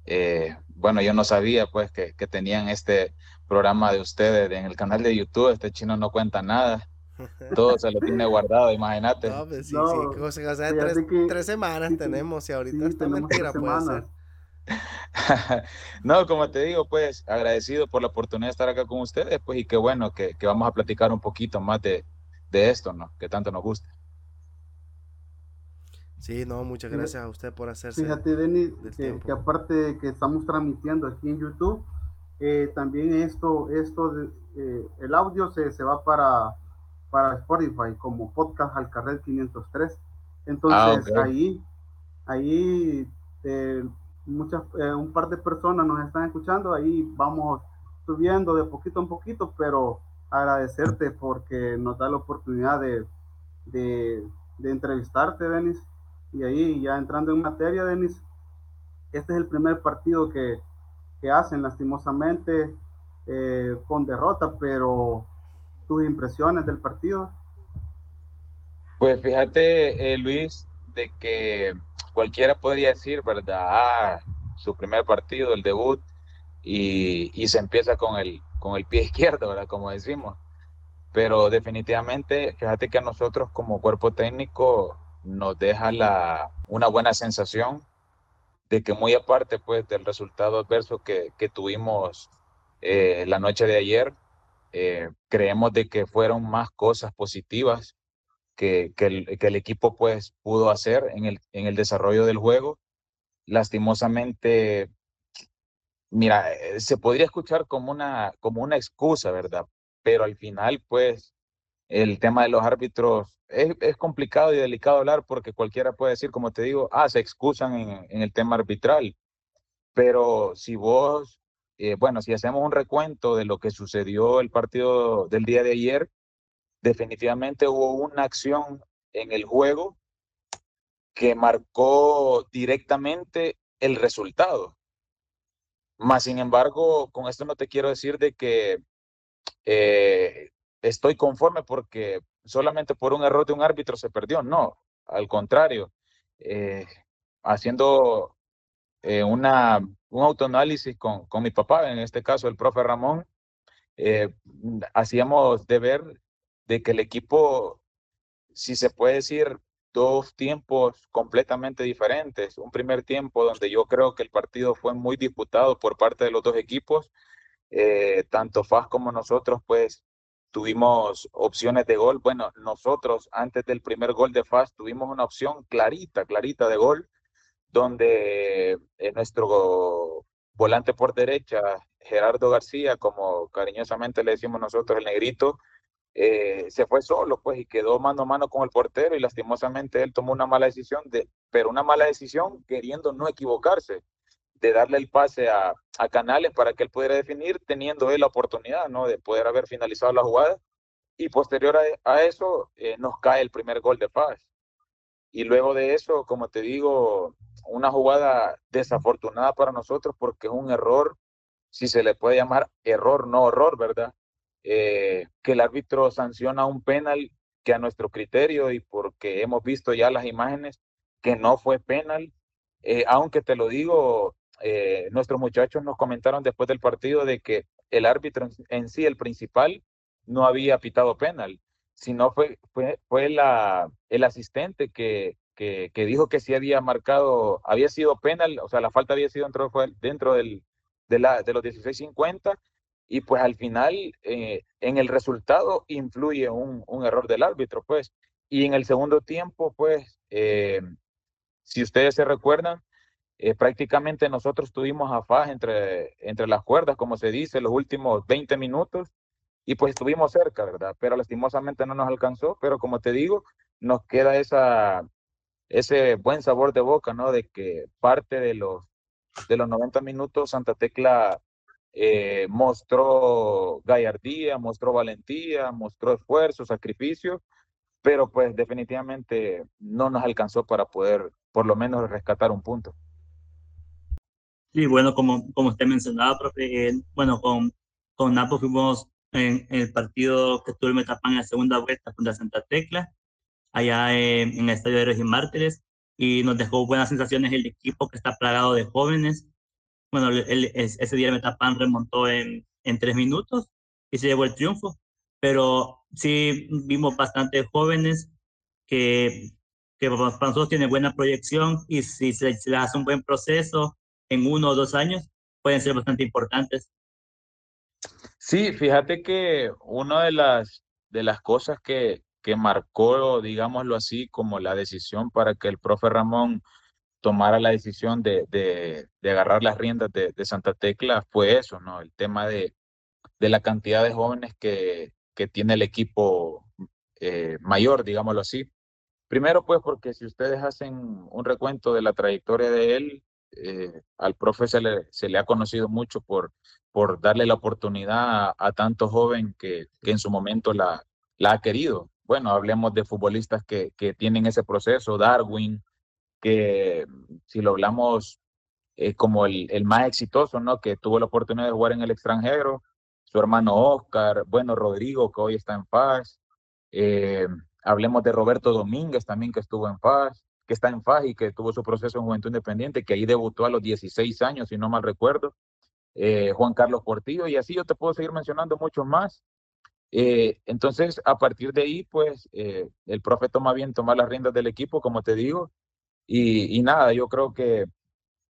Eh, bueno, yo no sabía pues que, que, tenían este programa de ustedes en el canal de YouTube. Este chino no cuenta nada. Todo se lo tiene guardado, imagínate. No, pues sí, no, sí. O sea, tres, tres, semanas sí, tenemos y ahorita está mentira puede ser. no, como te digo, pues agradecido por la oportunidad de estar acá con ustedes, pues y qué bueno que, que vamos a platicar un poquito más de, de, esto, ¿no? Que tanto nos gusta. Sí, no, muchas gracias a usted por hacerse. Fíjate, Denis, que, que, aparte de que estamos transmitiendo aquí en YouTube, eh, también esto, esto de, eh, el audio se, se va para, para Spotify como podcast al carril 503. Entonces ah, okay. ahí, ahí eh, muchas, eh, un par de personas nos están escuchando, ahí vamos subiendo de poquito en poquito, pero agradecerte porque nos da la oportunidad de, de, de entrevistarte, Denis. Y ahí ya entrando en materia, Denis, este es el primer partido que, que hacen lastimosamente eh, con derrota, pero tus impresiones del partido. Pues fíjate, eh, Luis, de que cualquiera podría decir, ¿verdad? Ah, su primer partido, el debut, y, y, se empieza con el, con el pie izquierdo, ¿verdad? Como decimos. Pero definitivamente, fíjate que a nosotros como cuerpo técnico nos deja la, una buena sensación de que muy aparte pues del resultado adverso que, que tuvimos eh, la noche de ayer, eh, creemos de que fueron más cosas positivas que, que, el, que, el, equipo pues pudo hacer en el, en el desarrollo del juego. Lastimosamente, mira, eh, se podría escuchar como una, como una excusa, ¿verdad? Pero al final, pues, el tema de los árbitros es, es, complicado y delicado hablar porque cualquiera puede decir, como te digo, ah, se excusan en, en el tema arbitral. Pero si vos, eh, bueno, si hacemos un recuento de lo que sucedió el partido del día de ayer, definitivamente hubo una acción en el juego que marcó directamente el resultado. Más sin embargo, con esto no te quiero decir de que eh, estoy conforme porque solamente por un error de un árbitro se perdió. No, al contrario, eh, haciendo eh, una, un autoanálisis con, con mi papá, en este caso el profe Ramón, eh, hacíamos de ver de que el equipo, si se puede decir, dos tiempos completamente diferentes. Un primer tiempo donde yo creo que el partido fue muy disputado por parte de los dos equipos, eh, tanto FAS como nosotros, pues tuvimos opciones de gol. Bueno, nosotros antes del primer gol de FAS tuvimos una opción clarita, clarita de gol, donde eh, nuestro volante por derecha, Gerardo García, como cariñosamente le decimos nosotros, el negrito, eh, se fue solo, pues, y quedó mano a mano con el portero y lastimosamente él tomó una mala decisión, de, pero una mala decisión queriendo no equivocarse, de darle el pase a, a Canales para que él pudiera definir, teniendo él la oportunidad, ¿no? De poder haber finalizado la jugada. Y posterior a, a eso, eh, nos cae el primer gol de Paz. Y luego de eso, como te digo, una jugada desafortunada para nosotros porque es un error, si se le puede llamar error, no horror, ¿verdad? eh, que el árbitro sanciona un penal que a nuestro criterio y porque hemos visto ya las imágenes que no fue penal, eh, aunque te lo digo, eh, nuestros muchachos nos comentaron después del partido de que el árbitro en, sí, el principal, no había pitado penal, sino fue, fue, fue la, el asistente que, que, que, dijo que sí había marcado, había sido penal, o sea, la falta había sido dentro, dentro del, de, la, de los 16.50 y pues al final eh, en el resultado influye un, un, error del árbitro, pues. Y en el segundo tiempo, pues, eh, si ustedes se recuerdan, eh, prácticamente nosotros tuvimos a Faj entre, entre las cuerdas, como se dice, los últimos 20 minutos, y pues estuvimos cerca, ¿verdad? Pero lastimosamente no nos alcanzó, pero como te digo, nos queda esa, ese buen sabor de boca, ¿no? De que parte de los, de los 90 minutos Santa Tecla eh, mostró gallardía, mostró valentía, mostró esfuerzo, sacrificio, pero pues definitivamente no nos alcanzó para poder por lo menos rescatar un punto. Sí, bueno, como, como usted mencionaba, profe, eh, bueno, con, con Napo fuimos en, el partido que tuvo el Metapán en la segunda vuelta contra Santa Tecla, allá en, el Estadio de Héroes y Mártires, y nos dejó buenas sensaciones el equipo que está plagado de jóvenes. Bueno, el, ese día el Metapán remontó en, en tres minutos y se llevó el triunfo, pero sí vimos bastante jóvenes que, que para nosotros tienen buena proyección y si se, se les hace un buen proceso en uno o dos años, pueden ser bastante importantes. Sí, fíjate que una de las, de las cosas que, que marcó, digámoslo así, como la decisión para que el profe Ramón tomara la decisión de, de, agarrar las riendas de, Santa Tecla fue eso, ¿no? El tema de, de la cantidad de jóvenes que, que tiene el equipo eh, mayor, digámoslo así. Primero, pues, porque si ustedes hacen un recuento de la trayectoria de él, eh, al profe se le, ha conocido mucho por, por darle la oportunidad a, tanto joven que, que, en su momento la, ha querido. Bueno, hablemos de futbolistas que, que tienen ese proceso, Darwin, que si lo hablamos eh, como el, el, más exitoso, ¿no? Que tuvo la oportunidad de jugar en el extranjero, su hermano Oscar, bueno, Rodrigo, que hoy está en paz. Eh, hablemos de Roberto Domínguez también, que estuvo en paz, que está en paz y que tuvo su proceso en Juventud Independiente, que ahí debutó a los 16 años, si no mal recuerdo. Eh, Juan Carlos Portillo, y así yo te puedo seguir mencionando muchos más. Eh, entonces, a partir de ahí, pues, el profe toma bien tomar las riendas del equipo, como te digo, y, nada, yo creo que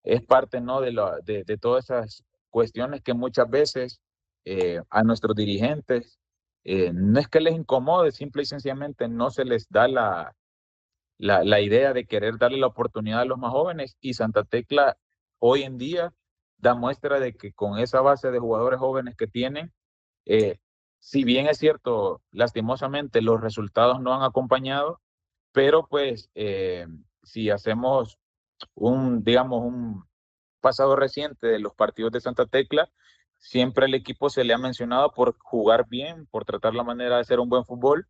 es parte, ¿no? De, la, de, todas esas cuestiones que muchas veces eh, a nuestros dirigentes. Eh, no es que les incomode, simple y sencillamente no se les da la, la, la, idea de querer darle la oportunidad a los más jóvenes y Santa Tecla hoy en día da muestra de que con esa base de jugadores jóvenes que tienen, eh, si bien es cierto, lastimosamente los resultados no han acompañado, pero pues eh, si hacemos un, digamos, un pasado reciente de los partidos de Santa Tecla, Siempre el equipo se le ha mencionado por jugar bien, por tratar la manera de hacer un buen fútbol,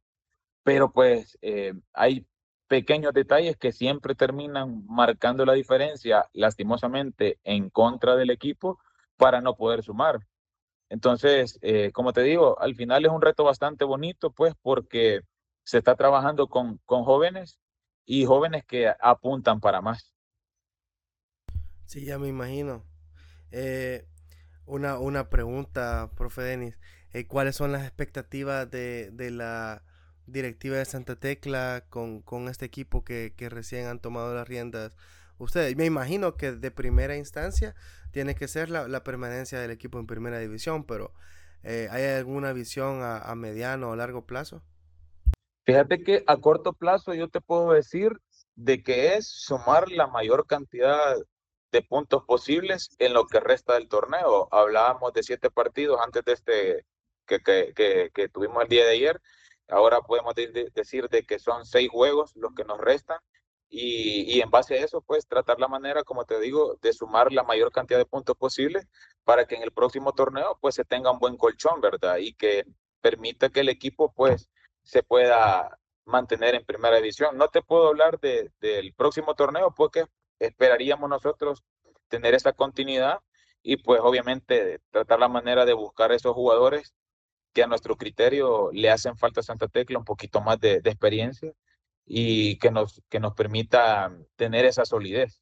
pero pues eh, hay pequeños detalles que siempre terminan marcando la diferencia, lastimosamente, en contra del equipo para no poder sumar. Entonces, eh, como te digo, al final es un reto bastante bonito, pues, porque se está trabajando con, con jóvenes y jóvenes que apuntan para más. Sí, ya me imagino. Eh, una, una pregunta, profe Denis. Eh, ¿Cuáles son las expectativas de, de, la directiva de Santa Tecla con, con este equipo que, que, recién han tomado las riendas? Ustedes, me imagino que de primera instancia tiene que ser la, la permanencia del equipo en primera división, pero eh, ¿hay alguna visión a, mediano o largo plazo? Fíjate que a corto plazo yo te puedo decir de que es sumar la mayor cantidad de puntos posibles en lo que resta del torneo. Hablábamos de siete partidos antes de este que, que, que, tuvimos el día de ayer. Ahora podemos decir de que son seis juegos los que nos restan y, y, en base a eso, pues tratar la manera, como te digo, de sumar la mayor cantidad de puntos posibles para que en el próximo torneo pues se tenga un buen colchón, ¿verdad? Y que permita que el equipo pues se pueda mantener en primera división. No te puedo hablar de, del próximo torneo porque esperaríamos nosotros tener esa continuidad y pues obviamente tratar la manera de buscar esos jugadores que a nuestro criterio le hacen falta a Santa Tecla un poquito más de, de experiencia y que nos, que nos permita tener esa solidez.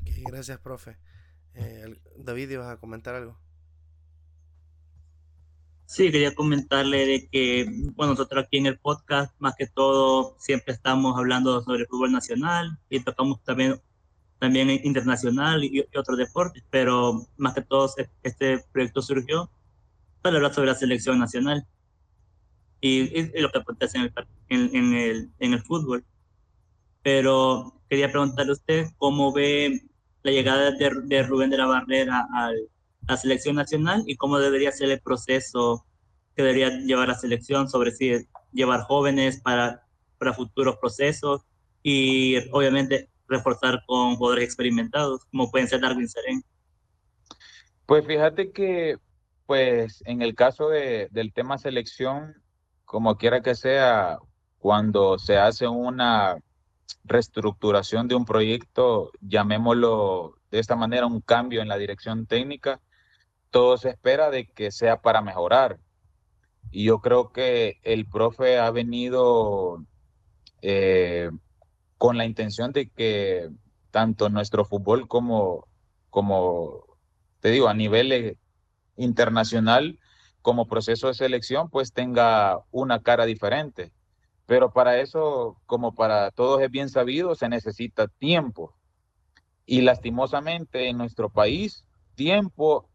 Okay, gracias, profe. Eh, David, ¿vas a comentar algo? Sí, quería comentarle de que, bueno, nosotros aquí en el podcast, más que todo, siempre estamos hablando sobre fútbol nacional y tocamos también, también internacional y, y otros deportes, pero más que todo este proyecto surgió para hablar sobre la selección nacional y, lo que acontece en el, en, el, en el fútbol. Pero quería preguntarle a usted cómo ve la llegada de, Rubén de la Barrera al la selección nacional y cómo debería ser el proceso que debería llevar la selección sobre si llevar jóvenes para, para futuros procesos y obviamente reforzar con jugadores experimentados como pueden ser Darwin Seren. Pues fíjate que pues en el caso de, del tema selección, como quiera que sea, cuando se hace una reestructuración de un proyecto, llamémoslo de esta manera, un cambio en la dirección técnica, todo se espera de que sea para mejorar. Y yo creo que el profe ha venido eh, con la intención de que tanto nuestro fútbol como, como te digo, a nivel eh, internacional, como proceso de selección, pues tenga una cara diferente. Pero para eso, como para todos es bien sabido, se necesita tiempo. Y lastimosamente en nuestro país, tiempo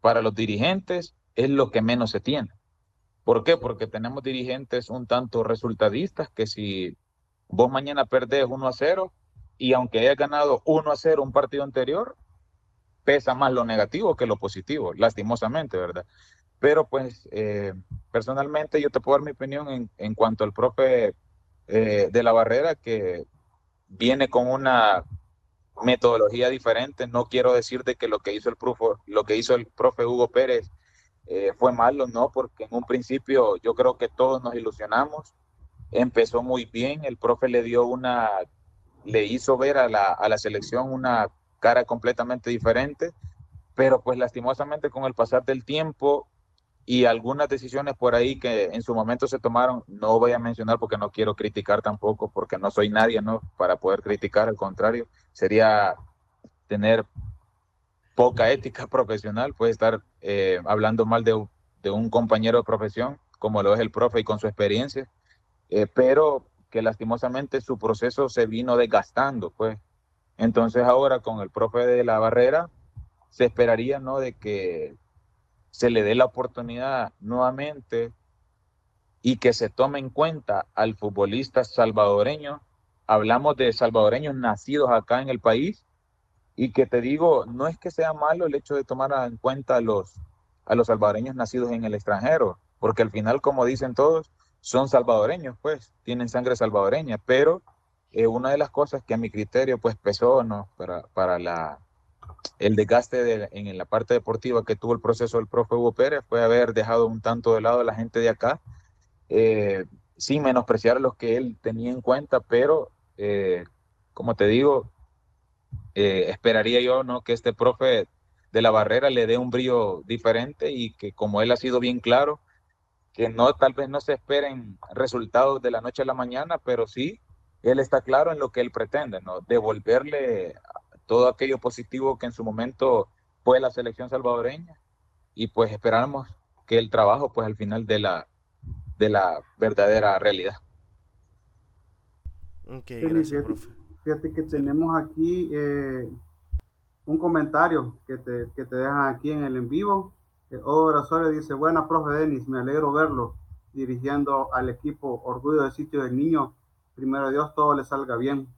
para los dirigentes es lo que menos se tiene. ¿Por qué? Porque tenemos dirigentes un tanto resultadistas que si vos mañana perdés 1 a 0 y aunque hayas ganado 1 a 0 un partido anterior, pesa más lo negativo que lo positivo, lastimosamente, ¿verdad? Pero pues eh, personalmente yo te puedo dar mi opinión en, en cuanto al profe eh, de la barrera que viene con una metodología diferente. No quiero decir de que lo que hizo el profe, lo que hizo el profe Hugo Pérez eh, fue malo, no, porque en un principio yo creo que todos nos ilusionamos. Empezó muy bien, el profe le dio una, le hizo ver a la, a la selección una cara completamente diferente, pero pues lastimosamente con el pasar del tiempo y algunas decisiones por ahí que en su momento se tomaron, no voy a mencionar porque no quiero criticar tampoco, porque no soy nadie, ¿no? Para poder criticar, al contrario, sería tener poca ética profesional, puede estar eh, hablando mal de, de, un compañero de profesión, como lo es el profe y con su experiencia, eh, pero que lastimosamente su proceso se vino desgastando, pues. Entonces ahora con el profe de la barrera, se esperaría, ¿no? De que se le dé la oportunidad nuevamente y que se tome en cuenta al futbolista salvadoreño. Hablamos de salvadoreños nacidos acá en el país y que te digo, no es que sea malo el hecho de tomar en cuenta a los, a los salvadoreños nacidos en el extranjero, porque al final, como dicen todos, son salvadoreños, pues, tienen sangre salvadoreña, pero eh, una de las cosas que a mi criterio, pues, pesó, ¿no? Para, para la, el desgaste en la parte deportiva que tuvo el proceso del profe Hugo Pérez fue haber dejado un tanto de lado a la gente de acá, eh, sin menospreciar los que él tenía en cuenta, pero eh, como te digo, eh, esperaría yo no que este profe de la barrera le dé un brillo diferente y que como él ha sido bien claro, que no tal vez no se esperen resultados de la noche a la mañana, pero sí él está claro en lo que él pretende, ¿no? Devolverle todo aquello positivo que en su momento fue la selección salvadoreña y pues esperamos que el trabajo pues al final de la de la verdadera realidad. Ok, gracias, fíjate, que tenemos aquí eh, un comentario que te, que te dejan aquí en el en vivo. Eh, Odo dice, buena profe Denis, me alegro verlo dirigiendo al equipo Orgullo del Sitio del Niño. Primero Dios, todo le salga bien.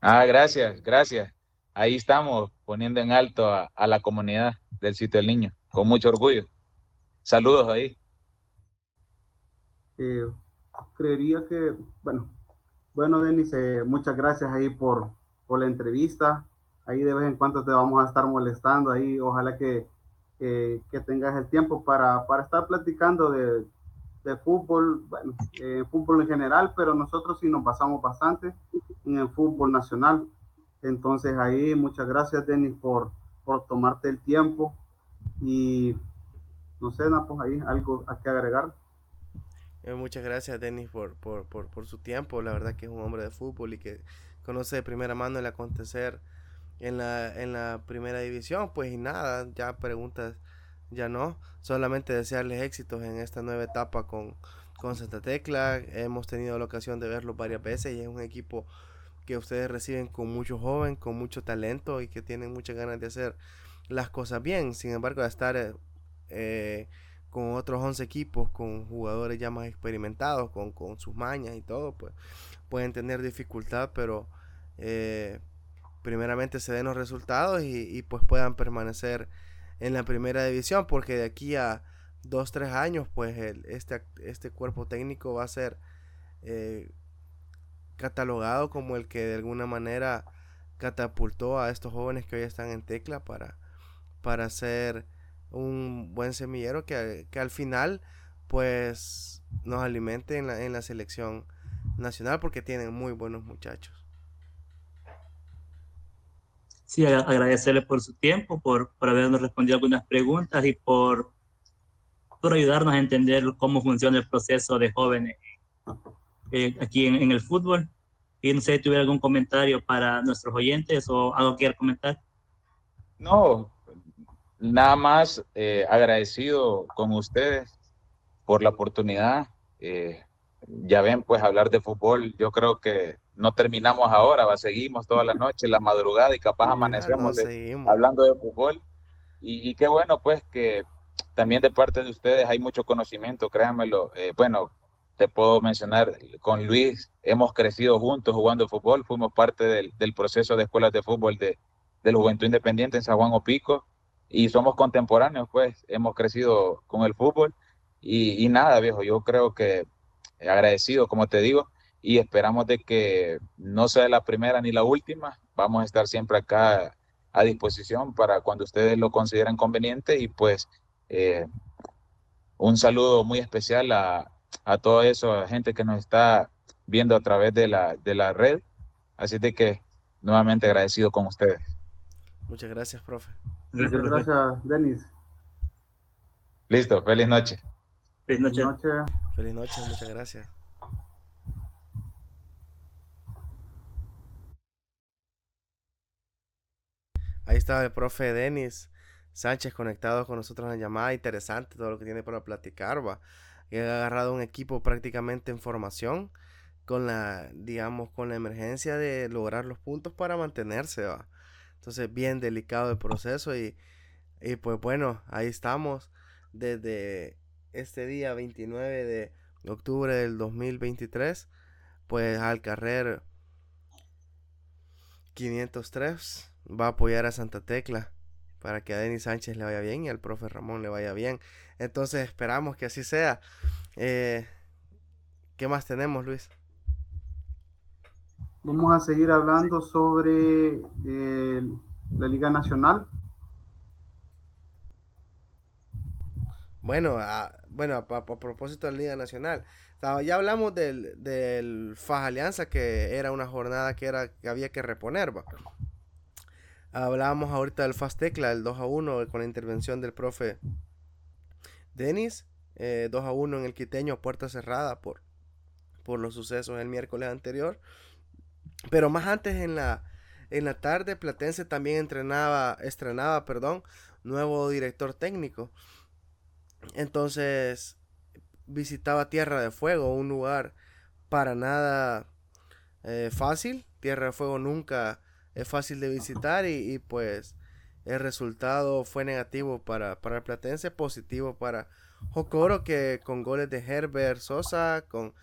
Ah, gracias, gracias. Ahí estamos poniendo en alto a, la comunidad del sitio del niño, con mucho orgullo. Saludos ahí. Eh, creería que, bueno, bueno, Denis, eh, muchas gracias ahí por, por la entrevista. Ahí de vez en cuando te vamos a estar molestando ahí. Ojalá que, que, tengas el tiempo para, para estar platicando de, de fútbol, bueno, eh, fútbol en general, pero nosotros sí nos basamos bastante en el fútbol nacional. Entonces ahí muchas gracias Denis por, por tomarte el tiempo y no sé, pues ahí algo a que agregar. Eh, muchas gracias Denis por, por, por, por, su tiempo, la verdad que es un hombre de fútbol y que conoce de primera mano el acontecer en la, en la primera división, pues y nada, ya preguntas ya no. Solamente desearles éxitos en esta nueva etapa con, con Santa Tecla. Hemos tenido la ocasión de verlo varias veces y es un equipo que ustedes reciben con mucho joven, con mucho talento y que tienen muchas ganas de hacer las cosas bien. Sin embargo, de estar eh, eh, con otros 11 equipos, con jugadores ya más experimentados, con, con, sus mañas y todo, pues pueden tener dificultad, pero eh, primeramente se den los resultados y, y pues puedan permanecer en la primera división, porque de aquí a dos, tres años, pues el, este, este cuerpo técnico va a ser eh, catalogado como el que de alguna manera catapultó a estos jóvenes que hoy están en tecla para, para ser un buen semillero que, que al final pues nos alimente en la, en la selección nacional porque tienen muy buenos muchachos. Sí, agradecerle por su tiempo, por, por habernos respondido algunas preguntas y por, por ayudarnos a entender cómo funciona el proceso de jóvenes eh, aquí en, el fútbol. Y no sé si tuviera algún comentario para nuestros oyentes o algo que comentar. No, nada más eh, agradecido con ustedes por la oportunidad. Eh, ya ven, pues hablar de fútbol, yo creo que no terminamos ahora, va, seguimos toda la noche, la madrugada y capaz amanecemos hablando de fútbol. Y, qué bueno, pues que también de parte de ustedes hay mucho conocimiento, créanmelo. Eh, bueno, te puedo mencionar, con Luis hemos crecido juntos jugando fútbol, fuimos parte del, del proceso de escuelas de fútbol de, de la Juventud Independiente en San Juan Opico y somos contemporáneos, pues hemos crecido con el fútbol y, y nada, viejo, yo creo que agradecido, como te digo, y esperamos de que no sea la primera ni la última. Vamos a estar siempre acá a disposición para cuando ustedes lo consideren conveniente y pues eh, un saludo muy especial a, a toda esa gente que nos está viendo a través de la, de la red. Así de que nuevamente agradecido con ustedes. Muchas gracias, profe. Muchas gracias, Denis. Listo, feliz noche. Feliz noche. Feliz noche, muchas gracias. Ahí estaba el profe Denis Sánchez conectado con nosotros en la llamada. Interesante todo lo que tiene para platicar, va. ha agarrado un equipo prácticamente en formación con la, digamos, con la emergencia de lograr los puntos para mantenerse, va. Entonces, bien delicado el proceso y, y pues bueno, ahí estamos desde este día 29 de octubre del 2023, pues al carrer 503 va a apoyar a Santa Tecla para que a Denis Sánchez le vaya bien y al profe Ramón le vaya bien. Entonces esperamos que así sea. Eh, ¿Qué más tenemos, Luis? Vamos a seguir hablando sobre eh, la Liga Nacional. Bueno, a, bueno, a, propósito de la Liga Nacional, ya hablamos del, del FAJ Alianza, que era una jornada que, era, que había que reponer. ¿va? Hablábamos ahorita del Fast Tecla, el 2 a 1 con la intervención del profe Denis. 2 eh, a 1 en el quiteño, puerta cerrada por, por los sucesos el miércoles anterior. Pero más antes en la, en la tarde, Platense también entrenaba, estrenaba, perdón, nuevo director técnico. Entonces visitaba Tierra de Fuego, un lugar para nada eh, fácil. Tierra de Fuego nunca es fácil de visitar y, pues el resultado fue negativo para, para el Platense, positivo para Jocoro que con goles de Herbert Sosa, con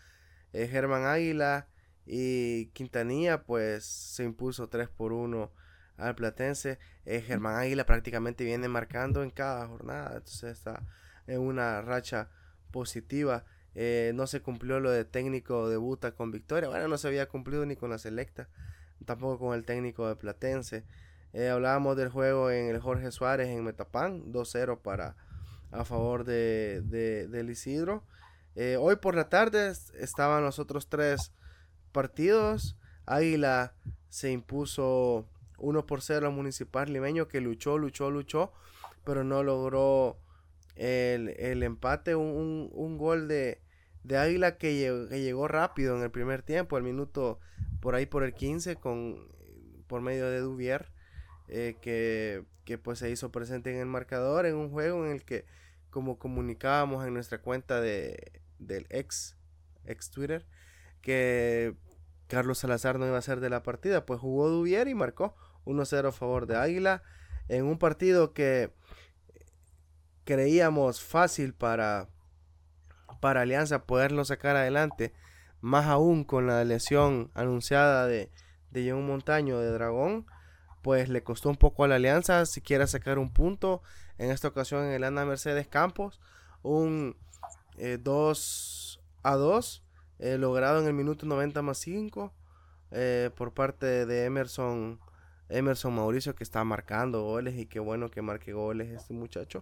eh, Germán Águila y Quintanilla pues se impuso 3 por 1 al Platense. Eh, Germán Águila prácticamente viene marcando en cada jornada, entonces está en una racha positiva. Eh, no se cumplió lo de técnico debuta con victoria. Bueno, no se había cumplido ni con la selecta tampoco con el técnico de Platense. Eh, hablábamos del juego en el Jorge Suárez en Metapán, 2-0 para a favor de, del Isidro. Eh, hoy por la tarde estaban los otros tres partidos. Águila se impuso 1 por 0 al Municipal Limeño que luchó, luchó, luchó, pero no logró el, empate. Un, un, gol de, de Águila que, que, llegó rápido en el primer tiempo, el minuto por ahí por el 15 con, por medio de Duvier, eh, que, que, pues se hizo presente en el marcador en un juego en el que como comunicábamos en nuestra cuenta de, del ex, ex Twitter, que Carlos Salazar no iba a ser de la partida, pues jugó Duvier y marcó 1-0 a favor de Águila en un partido que creíamos fácil para, para Alianza poderlo sacar adelante más aún con la lesión anunciada de, de Montaño de Dragón, pues le costó un poco a la alianza si quiere sacar un punto. En esta ocasión en el Ana Mercedes Campos, un 2 eh, a 2, eh, logrado en el minuto 90 más 5 eh, por parte de Emerson, Emerson Mauricio que está marcando goles y qué bueno que marque goles este muchacho.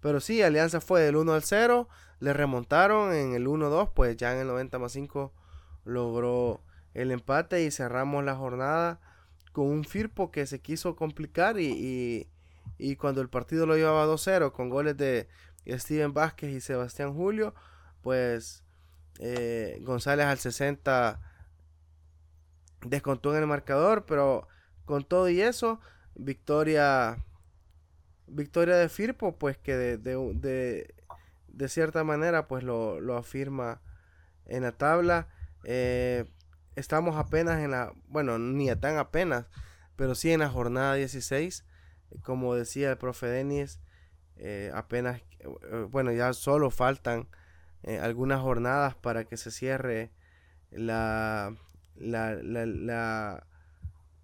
Pero sí, Alianza fue del 1 al 0, le remontaron en el 1-2, pues ya en el 90 más 5 logró el empate y cerramos la jornada con un Firpo que se quiso complicar y, y, cuando el partido lo llevaba 2-0 con goles de Steven Vázquez y Sebastián Julio, pues eh, González al 60 descontó en el marcador, pero con todo y eso, victoria victoria de Firpo, pues que de, de, de, cierta manera pues lo, lo, afirma en la tabla. Eh, estamos apenas en la, bueno, ni tan apenas, pero sí en la jornada 16. Como decía el profe Denis, eh, apenas, eh, bueno, ya solo faltan algunas jornadas para que se cierre la, la, la, la,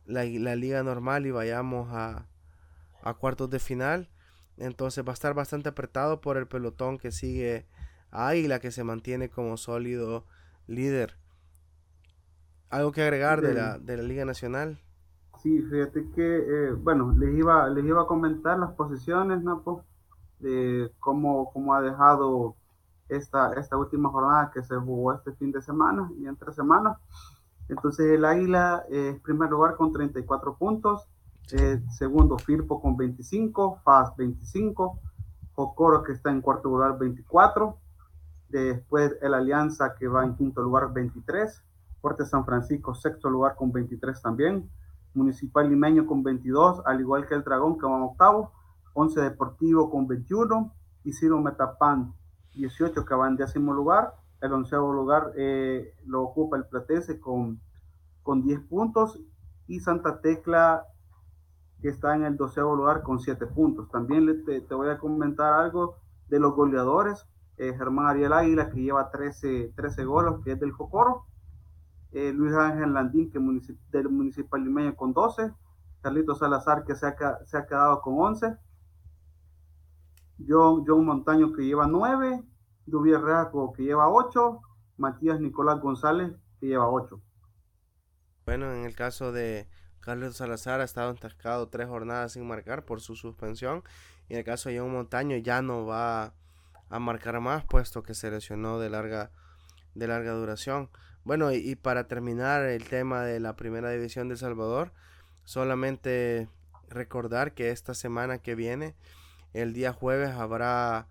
la liga normal y vayamos a, a cuartos de final. Entonces va a estar bastante apretado por el pelotón que sigue a Águila, que se mantiene como sólido líder. ¿Algo que agregar de la, de la Liga Nacional? Sí, fíjate que, eh, bueno, les iba, les iba a comentar las posiciones, Napo, de cómo, cómo ha dejado esta, esta última jornada que se jugó este fin de semana y entre semanas. Entonces el Águila es primer lugar con 34 puntos, eh, segundo, Firpo con 25, FAS 25, Jocoro que está en cuarto lugar 24, después el Alianza que va en quinto lugar 23, Fuerte San Francisco sexto lugar con 23 también, Municipal Limeño con 22, al igual que el Dragón que va en octavo, 11 Deportivo con 21 y Ciro Metapan 18 que va en décimo lugar, el onceavo lugar eh, lo ocupa el Platense con, con 10 puntos. Y Santa Tecla que está en el doceavo lugar con siete puntos. También te, voy a comentar algo de los goleadores. Eh, Germán Ariel Águila, que lleva 13, 13 goles, que es del Jocoro. Eh, Luis Ángel Landín, que del Municipal Limeño con 12. Carlitos Salazar, que se ha, se ha quedado con 11. John, John Montaño, que lleva 9. Dubier Reaco, que lleva 8. Matías Nicolás González, que lleva 8. Bueno, en el caso de Carlos Salazar ha estado entascado tres jornadas sin marcar por su suspensión. Y en el caso de John Montaño ya no va a marcar más, puesto que se lesionó de larga, de larga duración. Bueno, y, para terminar el tema de la primera división de Salvador, solamente recordar que esta semana que viene, el día jueves, habrá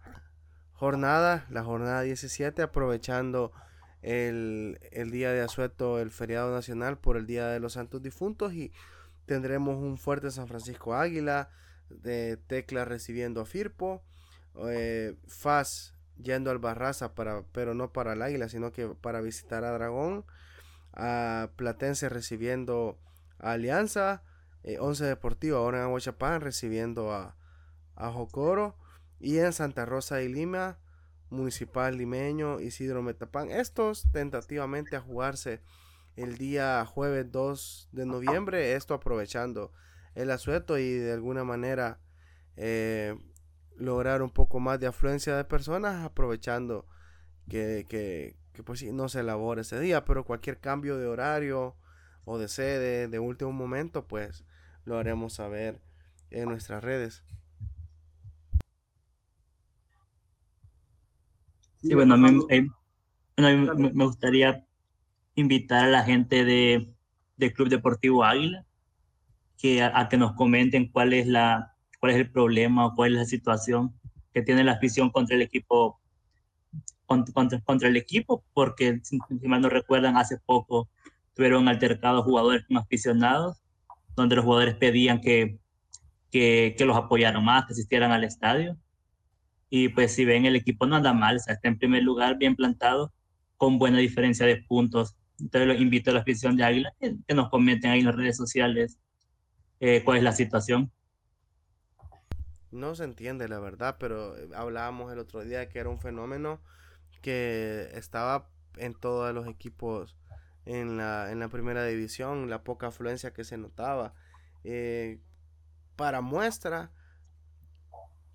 jornada, la jornada 17, aprovechando el, día de asueto, el feriado nacional por el Día de los Santos Difuntos y tendremos un fuerte San Francisco Águila, de Tecla recibiendo a Firpo, eh, Faz yendo al Barraza, para, pero no para el Águila, sino que para visitar a Dragón, a Platense recibiendo a Alianza, eh, Once Deportivo ahora en Aguachapán recibiendo a, a Jocoro y en Santa Rosa y Lima Municipal Limeño, Isidro Metapán. Estos tentativamente a jugarse el día jueves 2 de noviembre, esto aprovechando el asueto y de alguna manera eh, lograr un poco más de afluencia de personas, aprovechando que, que, pues no se elabora ese día, pero cualquier cambio de horario o de sede de último momento, pues lo haremos saber en nuestras redes. Sí, bueno, a mí, eh, me gustaría invitar a la gente de, del Club Deportivo Águila que a, que nos comenten cuál es, la, cuál es el problema o cuál es la situación que tiene la afición contra el equipo contra, contra el equipo, porque si mal no recuerdan, hace poco tuvieron altercados jugadores con aficionados, donde los jugadores pedían que, que, que los apoyaran más, que asistieran al estadio. Y pues si ven, el equipo no anda mal, está en primer lugar, bien plantado, con buena diferencia de puntos. Entonces los invito a la afición de Águila que, nos comenten ahí en las redes sociales eh, cuál es la situación. No se entiende la verdad, pero eh, hablábamos el otro día que era un fenómeno que estaba en todos los equipos en la, en la primera división, la poca afluencia que se notaba. Eh, para muestra,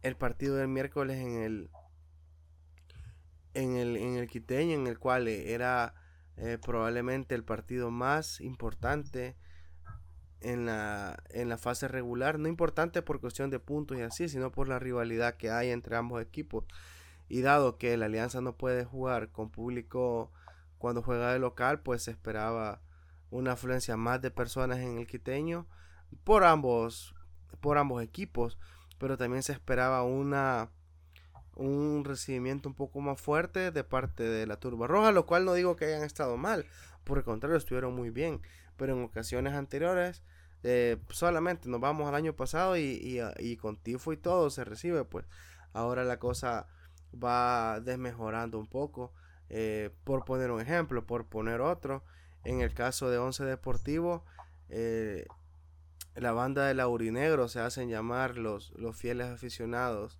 el partido del miércoles en el en el, en el Quiteño, en el cual era eh, probablemente el partido más importante en la, en la fase regular, no importante por cuestión de puntos y así, sino por la rivalidad que hay entre ambos equipos. Y dado que la Alianza no puede jugar con público cuando juega de local, pues se esperaba una afluencia más de personas en el quiteño por ambos, por ambos equipos, pero también se esperaba una un recibimiento un poco más fuerte de parte de la Turba Roja, lo cual no digo que hayan estado mal, por el contrario, estuvieron muy bien, pero en ocasiones anteriores eh, solamente nos vamos al año pasado y, y, con tifo y todo se recibe, pues ahora la cosa va desmejorando un poco. Eh, por poner un ejemplo, por poner otro, en el caso de Once Deportivo, eh, la banda de Laurinegro se hacen llamar los, los fieles aficionados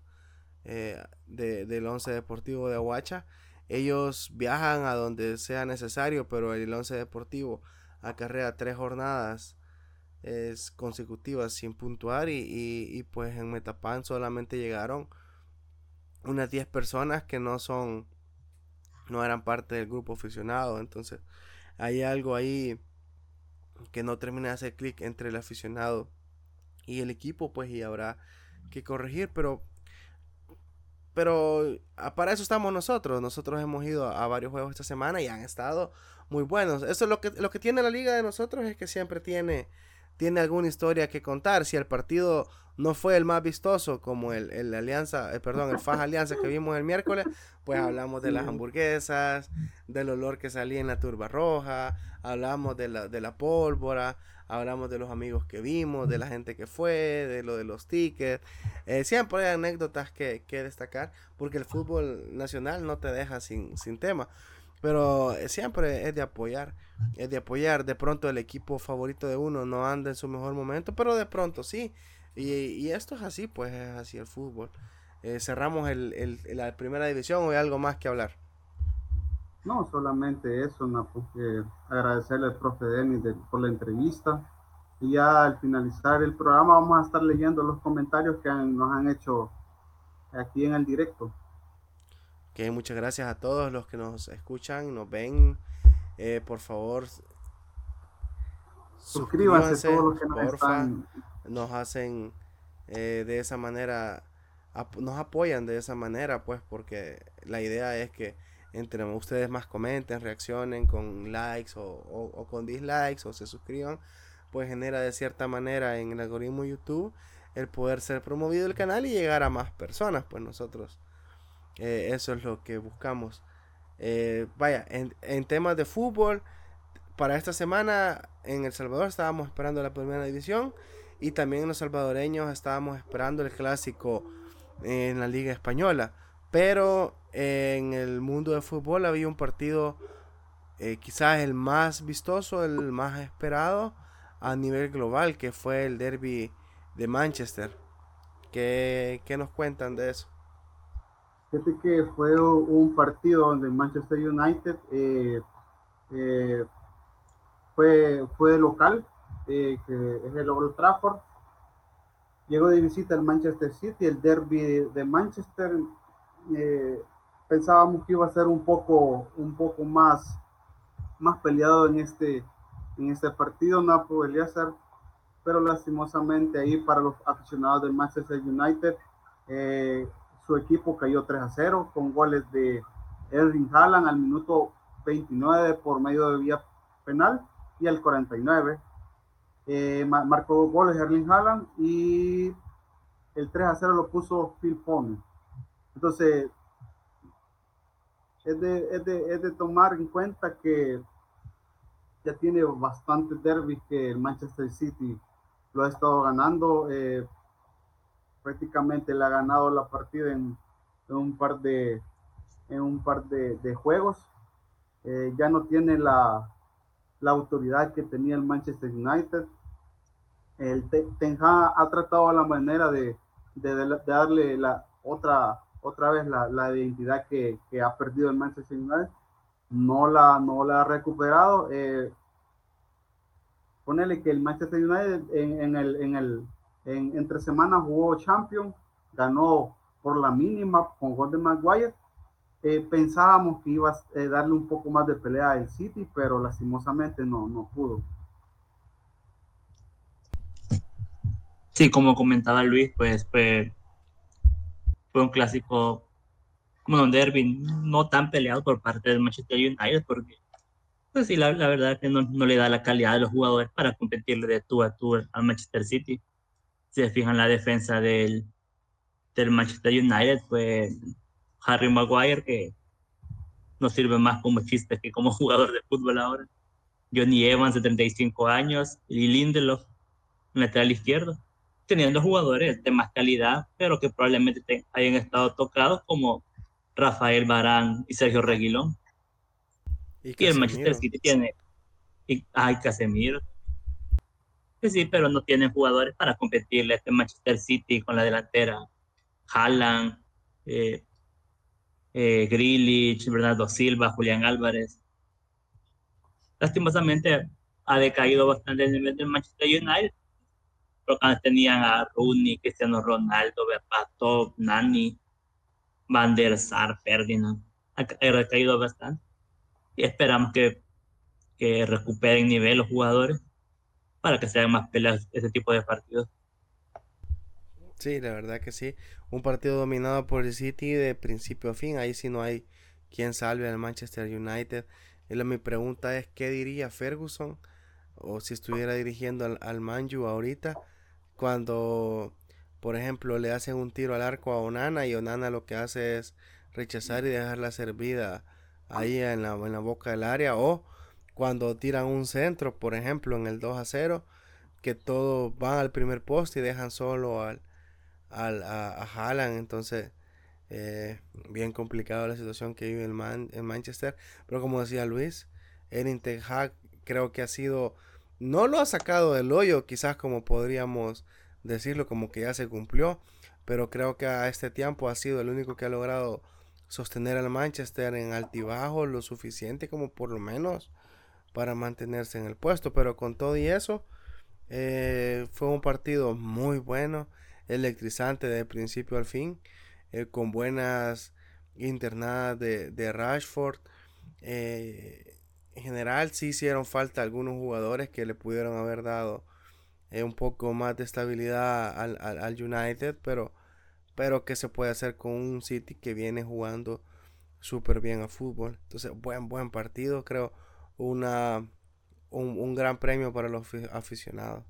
eh, del Once Deportivo de Aguacha. Ellos viajan a donde sea necesario, pero el Once Deportivo acarrea tres jornadas consecutivas sin puntuar y, y, pues en Metapan solamente llegaron unas 10 personas que no son no eran parte del grupo aficionado entonces hay algo ahí que no termina de hacer clic entre el aficionado y el equipo pues y habrá que corregir pero pero ah, para eso estamos nosotros. Nosotros hemos ido a varios juegos esta semana y han estado muy buenos. Eso es lo que, lo que tiene la liga de nosotros, es que siempre tiene, tiene alguna historia que contar. Si el partido no fue el más vistoso como el, el Alianza, eh, perdón, el FAJ Alianza que vimos el miércoles, pues hablamos de las hamburguesas, del olor que salía en la turba roja, hablamos de la, de la pólvora, hablamos de los amigos que vimos, de la gente que fue, de lo de los tickets. Eh, siempre hay anécdotas que, que, destacar, porque el fútbol nacional no te deja sin, sin tema. Pero eh, siempre es de apoyar, es de apoyar. De pronto el equipo favorito de uno no anda en su mejor momento, pero de pronto sí. Y, y esto es así, pues es así el fútbol. Eh, cerramos el, el, la primera división o hay algo más que hablar. No, solamente eso, Napo, agradecerle al profe Denis por la entrevista. Y ya al finalizar el programa vamos a estar leyendo los comentarios que nos han hecho aquí en el directo. Ok, muchas gracias a todos los que nos escuchan, nos ven. Eh, por favor, suscríbanse, todos los que nos porfa, nos hacen eh, de esa manera, nos apoyan de esa manera, pues, porque la idea es que entre ustedes más comenten, reaccionen con likes o, con dislikes o se suscriban, pues genera de cierta manera en el algoritmo YouTube el poder ser promovido el canal y llegar a más personas. Pues nosotros eh, eso es lo que buscamos. Eh, vaya, en, en, temas de fútbol, para esta semana en El Salvador estábamos esperando la primera división y también los salvadoreños estábamos esperando el clásico en la Liga Española. Pero en el mundo del fútbol había un partido eh, quizás el más vistoso, el más esperado a nivel global, que fue el derby de Manchester. ¿Qué, qué nos cuentan de eso? Fíjate que fue un partido donde Manchester United eh, eh, fue, fue local, que es el Old Trafford. Llegó de visita al Manchester City, el derby de Manchester eh, pensábamos que iba a ser un poco, un poco más, más peleado en este, en este partido, no podría pero lastimosamente ahí para los aficionados del Manchester United, eh, su equipo cayó 3 a 0 con goles de Erling Haaland al minuto 29 por medio de vía penal y al 49. Eh, marcó dos goles Erling Haaland y el 3 a 0 lo puso Phil Foden. Entonces, es de, es, de, es de, tomar en cuenta que ya tiene bastantes derbis que el Manchester City lo ha estado ganando. Eh, prácticamente le ha ganado la partida en, un par de, en un par de, juegos. Eh, ya no tiene la, la, autoridad que tenía el Manchester United. El Ten Hag ha tratado la manera de, de darle la otra otra vez la, la identidad que, que, ha perdido el Manchester United, no la, no la ha recuperado. Eh, ponele que el Manchester United en, el, en el, en, entre semanas jugó Champions, ganó por la mínima con Golden Maguire. Eh, pensábamos que iba a eh, darle un poco más de pelea al City, pero lastimosamente no, no pudo. Sí, como comentaba Luis, pues fue, fue un clásico, como un derby no tan peleado por parte del Manchester United, porque pues sí, la, la verdad es que no, no, le da la calidad de los jugadores para competirle de tú a tú al Manchester City. Si se fijan la defensa del, del Manchester United, pues Harry Maguire, que no sirve más como chiste que como jugador de fútbol ahora. Johnny Evans, de 35 años, y Lindelof, lateral izquierdo, teniendo jugadores de más calidad, pero que probablemente hayan estado tocados como Rafael Barán y Sergio Reguilón. Y, el Manchester City tiene. Y, ay, Casemiro. Sí, sí, pero no tienen jugadores para competirle a este Manchester City con la delantera. Haaland, eh, eh, Grilich, Bernardo Silva, Julián Álvarez. Lastimosamente ha decaído bastante el nivel del Manchester United. Antes tenían a Rooney, Cristiano Ronaldo, Berbatov, Nani, Van der Sar, Ferdinand. Ha decaído bastante y esperamos que, que recuperen nivel los jugadores para que sean más peleas ese tipo de partidos. Sí, la verdad que sí. Un partido dominado por el City de principio a fin. Ahí sí no hay quien salve al Manchester United. Y la, mi pregunta es, ¿qué diría Ferguson? O si estuviera dirigiendo al, al Manju ahorita. Cuando, por ejemplo, le hacen un tiro al arco a Onana y Onana lo que hace es rechazar y dejarla servida ahí en la, en la boca del área o cuando tiran un centro, por ejemplo, en el 2 a 0, que todos van al primer poste y dejan solo al, al a, a Haaland, entonces eh, bien complicado la situación que vive el Man, en Manchester, pero como decía Luis, el Ten creo que ha sido, no lo ha sacado del hoyo, quizás como podríamos decirlo, como que ya se cumplió, pero creo que a este tiempo ha sido el único que ha logrado sostener al Manchester en altibajo lo suficiente como por lo menos para mantenerse en el puesto. Pero con todo y eso, eh, fue un partido muy bueno, electrizante de principio al fin, eh, con buenas internadas de, Rashford. Eh, en general sí hicieron falta algunos jugadores que le pudieron haber dado un poco más de estabilidad al, al United, pero pero que se puede hacer con un City que viene jugando súper bien a fútbol. Entonces, buen, buen partido, creo, una, un, gran premio para los aficionados.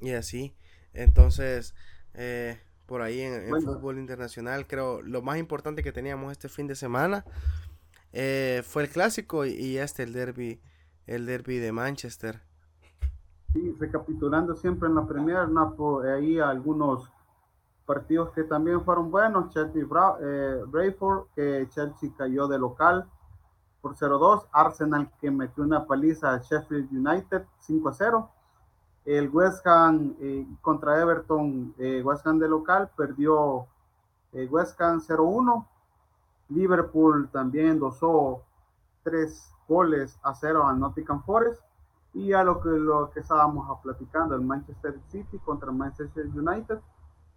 Y así, entonces, eh, por ahí en, el fútbol internacional, creo lo más importante que teníamos este fin de semana eh, fue el clásico y, y, este el derby, el derby de Manchester. Sí, recapitulando siempre en la Premier, Napo, ahí algunos partidos que también fueron buenos. Chelsea eh, Brayford, que Chelsea cayó de local por 0-2. Arsenal que metió una paliza a Sheffield United 5-0. El West Ham eh, contra Everton, West Ham de local, perdió West Ham 0-1. Liverpool también dosó tres goles a cero a Nottingham Forest. Y a lo que, lo que estábamos platicando, el Manchester City contra el Manchester United,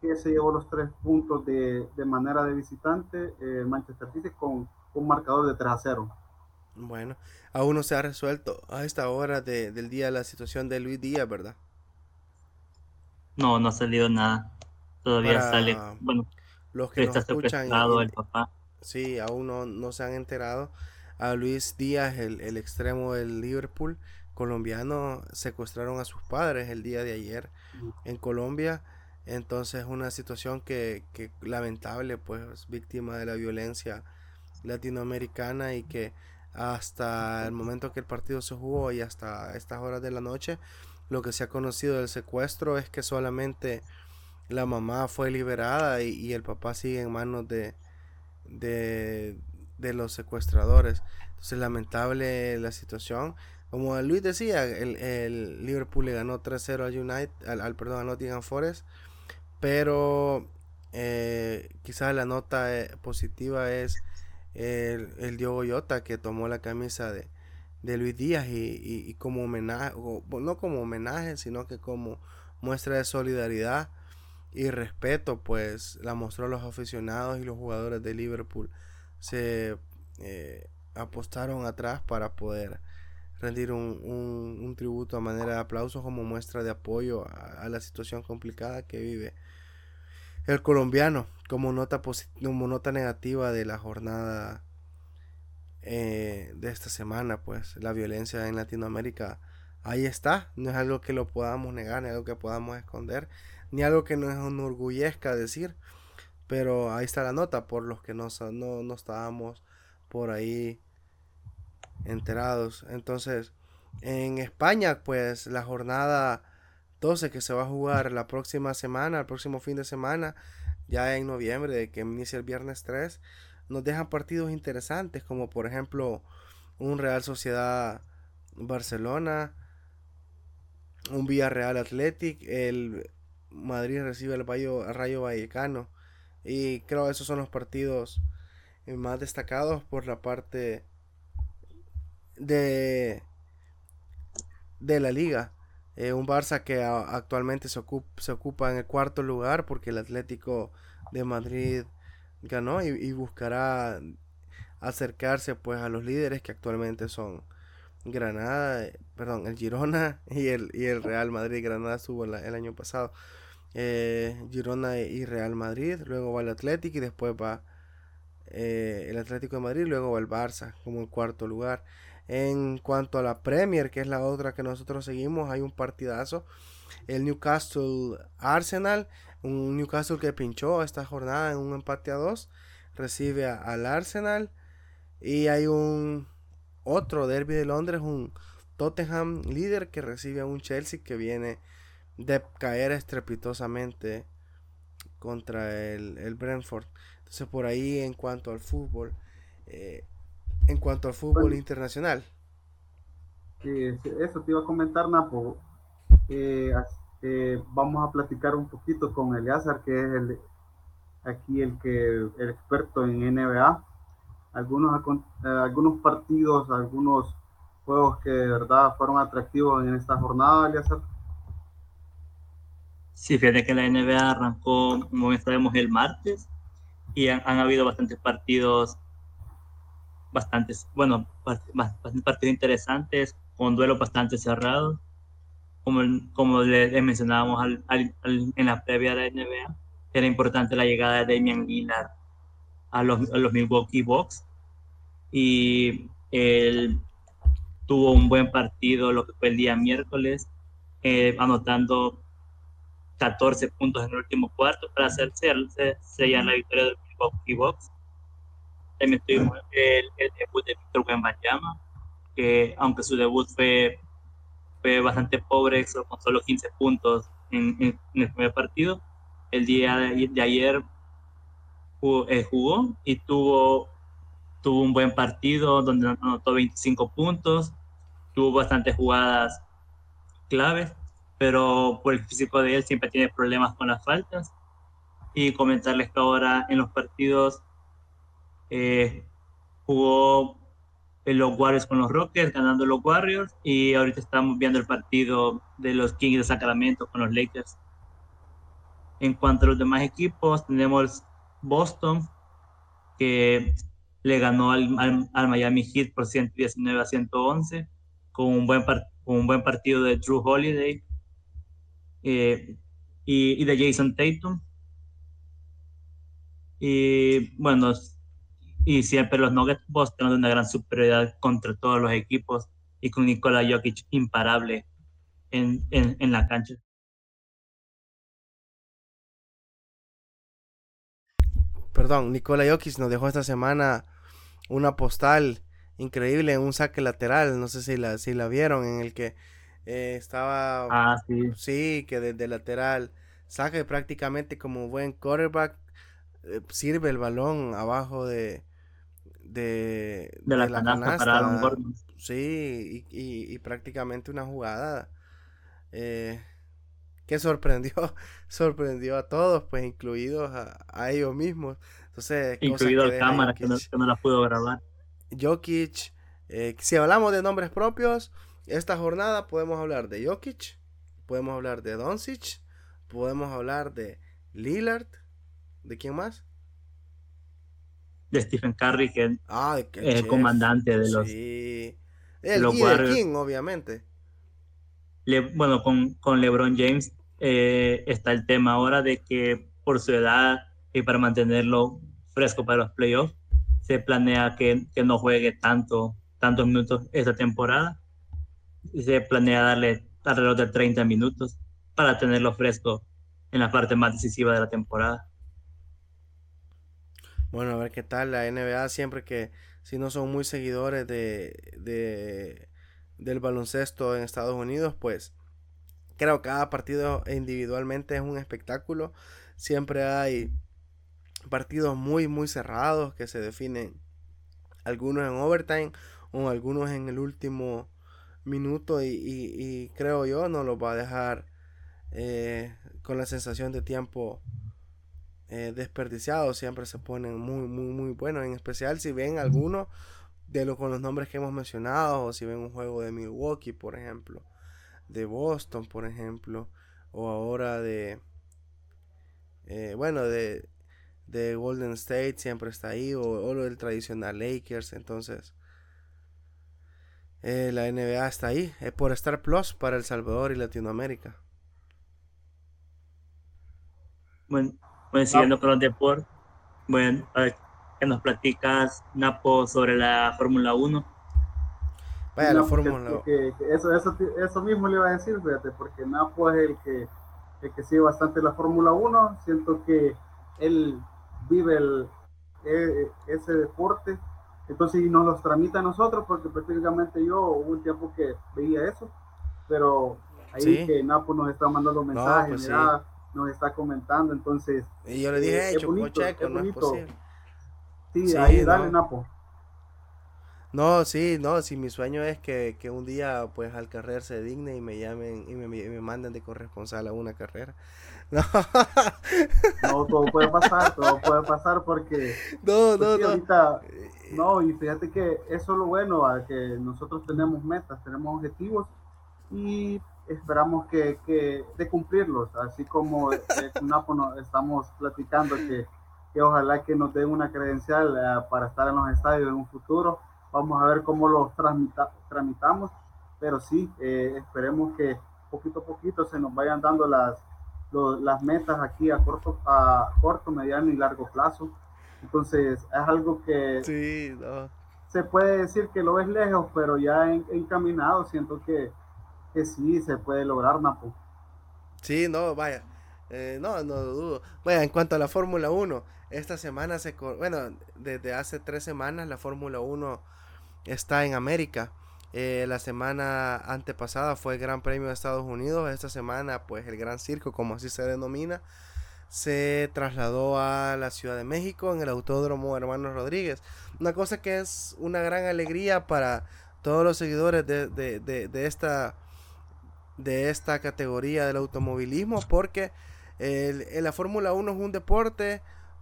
que se llevó los tres puntos de, de manera de visitante, eh, Manchester City con un marcador de 3 a 0. Bueno, aún no se ha resuelto a esta hora de, del día la situación de Luis Díaz, ¿verdad? No, no ha salido nada. Todavía sale, bueno, los que está escuchan el papá. Sí, aún no, no, se han enterado. A Luis Díaz, el, el extremo del Liverpool, colombianos secuestraron a sus padres el día de ayer en Colombia. Entonces una situación que, que, lamentable, pues víctima de la violencia latinoamericana y que hasta el momento que el partido se jugó y hasta estas horas de la noche, lo que se ha conocido del secuestro es que solamente la mamá fue liberada y, el papá sigue en manos de, de, los secuestradores. Entonces lamentable la situación como Luis decía, el, Liverpool le ganó 3-0 al United, al, perdón, a Nottingham Forest, pero eh, quizás la nota eh, positiva es el, el, Diogo Jota que tomó la camisa de, Luis Díaz y, como homenaje, no como homenaje, sino que como muestra de solidaridad y respeto, pues la mostró a los aficionados y los jugadores de Liverpool. Se eh, apostaron atrás para poder rendir un, tributo a manera de aplauso como muestra de apoyo a, la situación complicada que vive el colombiano como nota, como nota negativa de la jornada eh, de esta semana pues la violencia en Latinoamérica ahí está no es algo que lo podamos negar ni algo que podamos esconder ni algo que nos enorgullezca decir pero ahí está la nota por los que no, no, no estábamos por ahí enterados. Entonces, en España, pues la jornada 12 que se va a jugar la próxima semana, el próximo fin de semana, ya en noviembre, que inicia el viernes 3, nos dejan partidos interesantes, como por ejemplo un Real Sociedad Barcelona, un Villarreal Athletic, el Madrid recibe el Rayo, Vallecano. Y creo que esos son los partidos más destacados por la parte de, de la liga. Eh, un Barça que actualmente se ocupa, se ocupa en el cuarto lugar porque el Atlético de Madrid ganó y, buscará acercarse pues a los líderes que actualmente son Granada, perdón, el Girona y el, y el Real Madrid. Granada estuvo el, año pasado. Eh, Girona y Real Madrid, luego va el Atlético y después va eh, el Atlético de Madrid, luego va el Barça como el cuarto lugar. En cuanto a la Premier, que es la otra que nosotros seguimos, hay un partidazo. El Newcastle Arsenal, un Newcastle que pinchó esta jornada en un empate a dos, recibe al Arsenal. Y hay un otro derby de Londres, un Tottenham líder que recibe a un Chelsea que viene de caer estrepitosamente contra el, el Brentford. Entonces por ahí en cuanto al fútbol, eh, en cuanto al fútbol internacional. eso te iba a comentar, Napo. Eh, eh, vamos a platicar un poquito con Eleazar, que es el, aquí el, que, el experto en NBA. Algunos, eh, algunos partidos, algunos juegos que de verdad fueron atractivos en esta jornada, Eleazar. Sí, fíjate que la NBA arrancó, como sabemos, el martes y han, han habido bastantes partidos bastantes, bueno, partidos interesantes, con duelos bastante cerrados. Como, como les mencionábamos en la previa de la NBA, era importante la llegada de Damian Lillard a los, a los Milwaukee Bucks. Y él tuvo un buen partido lo que fue el día miércoles, eh, anotando 14 puntos en el último cuarto para hacerse sellar la victoria del Milwaukee Bucks también tuvimos el, debut de Víctor Wembanyama, que aunque su debut fue, fue bastante pobre, con solo 15 puntos en, el primer partido, el día de, ayer eh, jugó, y tuvo, tuvo un buen partido donde anotó 25 puntos, tuvo bastantes jugadas claves, pero por el físico de él siempre tiene problemas con las faltas. Y comentarles que ahora en los partidos eh, jugó en los Warriors con los Rockets, ganando los Warriors, y ahorita estamos viendo el partido de los Kings de Sacramento con los Lakers. En cuanto a los demás equipos, tenemos Boston, que le ganó al, Miami Heat por 119 a 111, con un buen, un buen partido de Drew Holiday eh, y, y de Jason Tatum. Y bueno, y siempre los Nuggets Boston de una gran superioridad contra todos los equipos y con Nikola Jokic imparable en, en, la cancha. Perdón, Nikola Jokic nos dejó esta semana una postal increíble en un saque lateral, no sé si la, si la vieron, en el que eh, estaba... Ah, sí. Sí, que desde lateral saque prácticamente como buen quarterback, eh, sirve el balón abajo de, de, la, canasta, Sí, y, prácticamente una jugada eh, que sorprendió, sorprendió a todos, pues incluidos a, ellos mismos. Entonces, incluido al cámara que no, la pudo grabar. Jokic, eh, si hablamos de nombres propios, esta jornada podemos hablar de Jokic, podemos hablar de Doncic, podemos hablar de Lillard, ¿de quién más? De Stephen Curry, que Ah, es el comandante de los, Sí. El los Warriors. King, obviamente. Le- bueno, con, con LeBron James eh, está el tema ahora de que por su edad y para mantenerlo fresco para los playoffs, se planea que, que no juegue tanto, tantos minutos esta temporada. Se planea darle alrededor de 30 minutos para tenerlo fresco en la parte más decisiva de la temporada. Bueno, a ver qué tal la NBA siempre que si no son muy seguidores de, de del baloncesto en Estados Unidos, pues creo que cada partido individualmente es un espectáculo. Siempre hay partidos muy muy cerrados que se definen algunos en overtime o algunos en el último minuto y, y- y creo yo no los va a dejar eh, con la sensación de tiempo eh, desperdiciados siempre se ponen muy muy muy buenos en especial si ven alguno de los con los nombres que hemos mencionado o si ven un juego de Milwaukee por ejemplo de Boston por ejemplo o ahora de eh, bueno de de Golden State siempre está ahí o, o lo del tradicional Lakers entonces eh, la NBA está ahí es por Star Plus para El Salvador y Latinoamérica. Bueno, bueno siguiendo con los deportes, bueno, a ver, ¿qué nos platicas, Napo, sobre la Fórmula 1? vaya la No, porque- fórmula porque- que eso, eso, eso mismo le iba a decir, fíjate, porque Napo es el que, el que sigue bastante la Fórmula 1. Siento que él vive el, e- ese deporte, entonces y nos los tramita a nosotros, porque prácticamente yo hubo un tiempo que veía eso, pero ahí Sí. que Napo nos está mandando mensajes, pues sí. Nos está comentando, entonces y yo le dije Eh, bonito, Checo no es bonito. posible sí, Sí, ahí dale no. Napo. No, sí, no, sí, mi sueño es que, que un día pues al carrer se digne y me llamen y me, me manden de corresponsal a una carrera. No, No, todo puede pasar, todo puede pasar porque no, Pues no, sí, no. ahorita, no, y fíjate que eso es lo bueno, que nosotros tenemos metas, tenemos objetivos y esperamos que, que de cumplirlos, así como eh, con Napo nos estamos platicando que, que ojalá que nos den una credencial eh, para estar en los estadios en un futuro, vamos a ver cómo los tramita- tramitamos, pero sí, eh, esperemos que poquito a poquito se nos vayan dando las, lo- las metas aquí a corto, a corto, mediano y largo plazo. Entonces es algo que Sí, no. se puede decir que lo ves lejos, pero ya en- encaminado siento que, que sí se puede lograr, Napo. Sí, no, vaya. Eh, no, no lo dudo. Vaya, en cuanto a la Fórmula 1, esta semana se... Bueno, desde hace tres semanas la Fórmula 1 está en América. Eh, la semana antepasada fue el Gran Premio de Estados Unidos. Esta semana, pues el Gran Circo, como así se denomina, se trasladó a la Ciudad de México en el Autódromo Hermanos Rodríguez. Una cosa que es una gran alegría para todos los seguidores de- de- de esta de esta categoría del automovilismo porque la Fórmula 1 es un deporte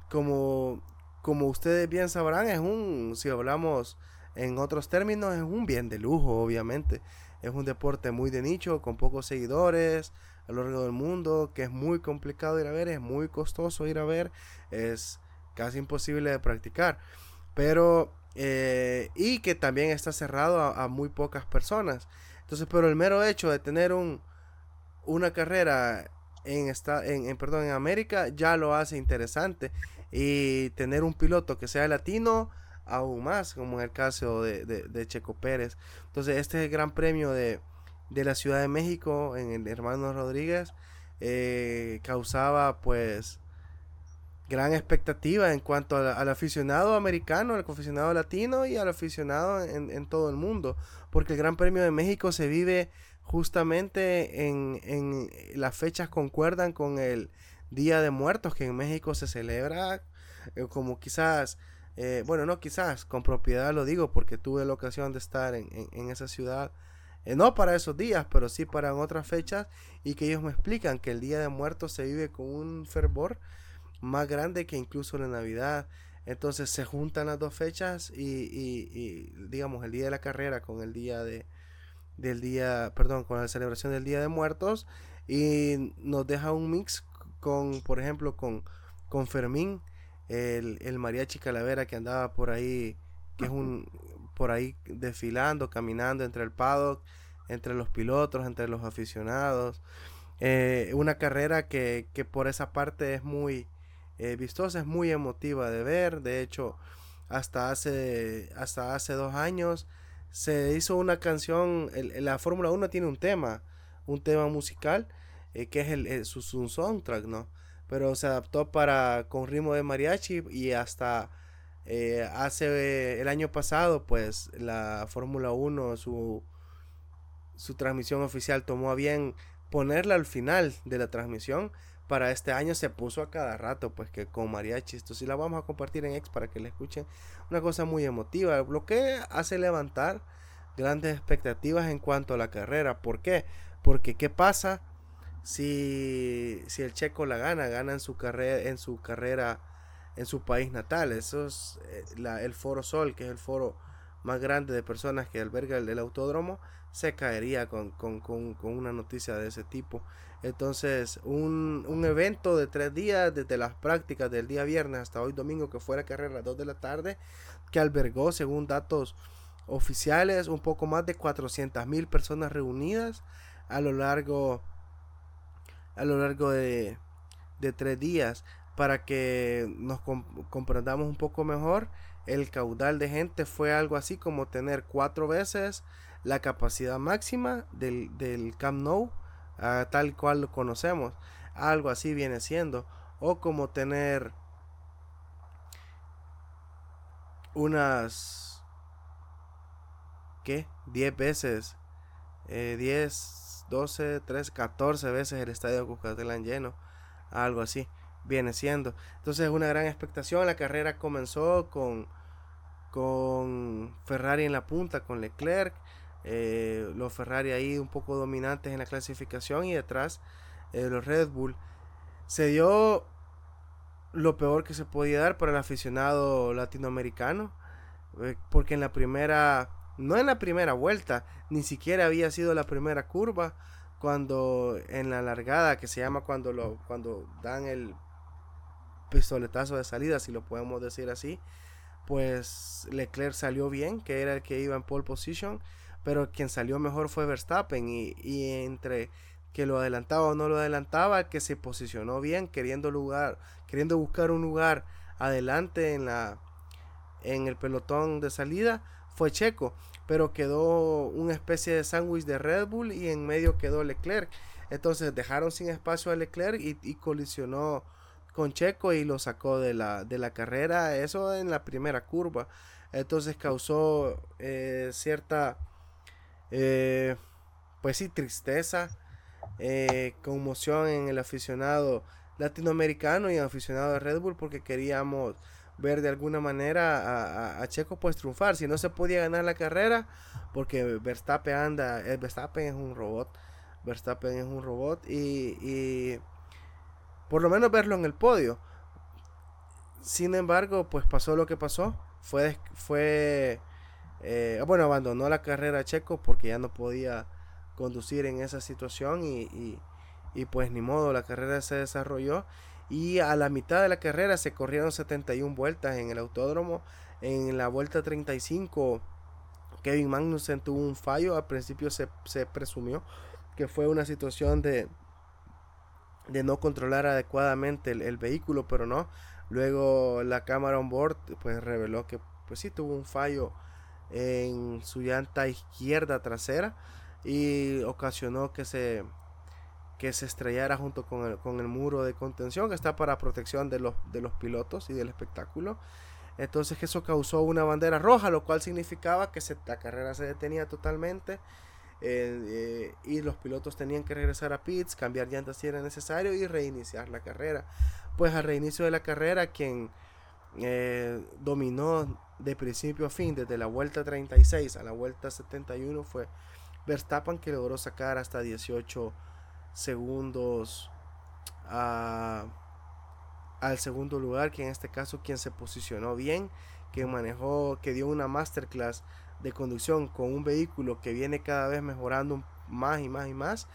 como, como ustedes bien sabrán es un si hablamos en otros términos es un bien de lujo obviamente. Es un deporte muy de nicho con pocos seguidores a lo largo del mundo que es muy complicado ir a ver es muy costoso ir a ver es casi imposible de practicar. Pero eh, y que también está cerrado a muy pocas personas entonces, pero el mero hecho de tener un, una carrera en, esta, en, perdón, en América ya lo hace interesante. Y tener un piloto que sea latino, aún más, como en el caso de, de, de Checo Pérez. Entonces, este es el gran premio de, de la Ciudad de México en el Hermano Rodríguez. eh, causaba pues gran expectativa en cuanto al, aficionado americano, al aficionado latino y al aficionado en, todo el mundo porque el Gran Premio de México se vive justamente en, las fechas concuerdan con el Día de Muertos que en México se celebra eh, como quizás, eh, bueno, no quizás, con propiedad lo digo porque tuve la ocasión de estar en esa ciudad, eh, no para esos días, pero sí para otras fechas y que ellos me explican que el Día de Muertos se vive con un fervor más grande que incluso la Navidad. Entonces se juntan las dos fechas y, digamos el día de la carrera con el día de del día, perdón, con la celebración del Día de Muertos y nos deja un mix con, por ejemplo, con, con Fermín el, el mariachi calavera que andaba por ahí, que es un por ahí desfilando, caminando entre el paddock, entre los pilotos, entre los aficionados. Eh, una carrera que, que, por esa parte es muy eh, vistosa, es muy emotiva de ver. De hecho, hasta hace, hasta hace dos años se hizo una canción, la Fórmula 1 tiene un tema, un tema musical, eh, que es el, su, soundtrack, ¿no? Pero se adaptó para con ritmo de mariachi y hasta eh, hace el año pasado, pues la Fórmula 1, su, su transmisión oficial tomó a bien ponerla al final de la transmisión. Para este año se puso a cada rato, pues que con mariachi. Esto sí la vamos a compartir en X para que la escuchen. Una cosa muy emotiva, lo que hace levantar grandes expectativas en cuanto a la carrera. ¿Por qué? Porque ¿qué pasa si, si el checo la gana? Gana en su carrera, en su carrera en su país natal. Eso es eh, el Foro Sol, que es el foro más grande de personas que alberga el, autódromo, se caería con, una noticia de ese tipo. Entonces, un, un, evento de tres días, desde las prácticas del día viernes hasta hoy domingo, que fue la carrera a las 2 de la tarde, que albergó, según datos oficiales, un poco más de 400 mil personas reunidas a lo largo, a lo largo de, de tres días para que nos comprendamos un poco mejor, el caudal de gente fue algo así como tener cuatro veces la capacidad máxima del, del Camp Nou, ah, tal cual lo conocemos. Algo así viene siendo. O como tener unas... ¿Qué? 10 veces. 10, 12, 13, 14 veces el estadio Cuscatlán lleno. Algo así viene siendo. Entonces es una gran expectación. La carrera comenzó con, con Ferrari en la punta, con Leclerc. Eh, los Ferrari ahí un poco dominantes en la clasificación y detrás eh, los Red Bull. Se dio lo peor que se podía dar para el aficionado latinoamericano. Eh, porque en la primera, no en la primera vuelta, ni siquiera había sido la primera curva. Cuando en la largada, que se llama cuando, lo, cuando dan el pistoletazo de salida, si lo podemos decir así, pues Leclerc salió bien, que era el que iba en pole position, pero quien salió mejor fue Verstappen y, entre que lo adelantaba o no lo adelantaba, que se posicionó bien, queriendo lugar, queriendo buscar un lugar adelante en la en el pelotón de salida, fue Checo, pero quedó una especie de sándwich de Red Bull y en medio quedó Leclerc. Entonces dejaron sin espacio a Leclerc y, y colisionó con Checo y lo sacó de la, de la carrera, eso en la primera curva. Entonces causó eh, cierta, eh, pues sí, tristeza, eh, conmoción en el aficionado latinoamericano y el aficionado de Red Bull porque queríamos ver de alguna manera a, Checo pues triunfar. Si no se podía ganar la carrera, porque Verstappen anda, Verstappen es un robot, Verstappen es un robot y por lo menos verlo en el podio. Sin embargo, pues pasó lo que pasó. Fue, fue eh, bueno, abandonó la carrera Checo porque ya no podía conducir en esa situación y, y, pues ni modo, la carrera se desarrolló y a la mitad de la carrera se corrieron 71 vueltas en el autódromo. En la vuelta 35 Kevin Magnussen tuvo un fallo, al principio se, se presumió que fue una situación de, de no controlar adecuadamente el, vehículo, pero no. Luego la cámara on board pues reveló que pues sí tuvo un fallo en su llanta izquierda trasera y ocasionó que se que se estrellara junto con el, con el muro de contención que está para protección de los, de los pilotos y del espectáculo. Entonces eso causó una bandera roja, lo cual significaba que la carrera se detenía totalmente eh, y los pilotos tenían que regresar a pits, cambiar llantas si era necesario y reiniciar la carrera. Pues al reinicio de la carrera, quien eh, dominó de principio a fin, desde la vuelta 36 a la vuelta 71, fue Verstappen, que logró sacar hasta 18 segundos al segundo lugar, que en este caso quien se posicionó bien, que manejó, que dio una masterclass de conducción con un vehículo que viene cada vez mejorando más y más y más.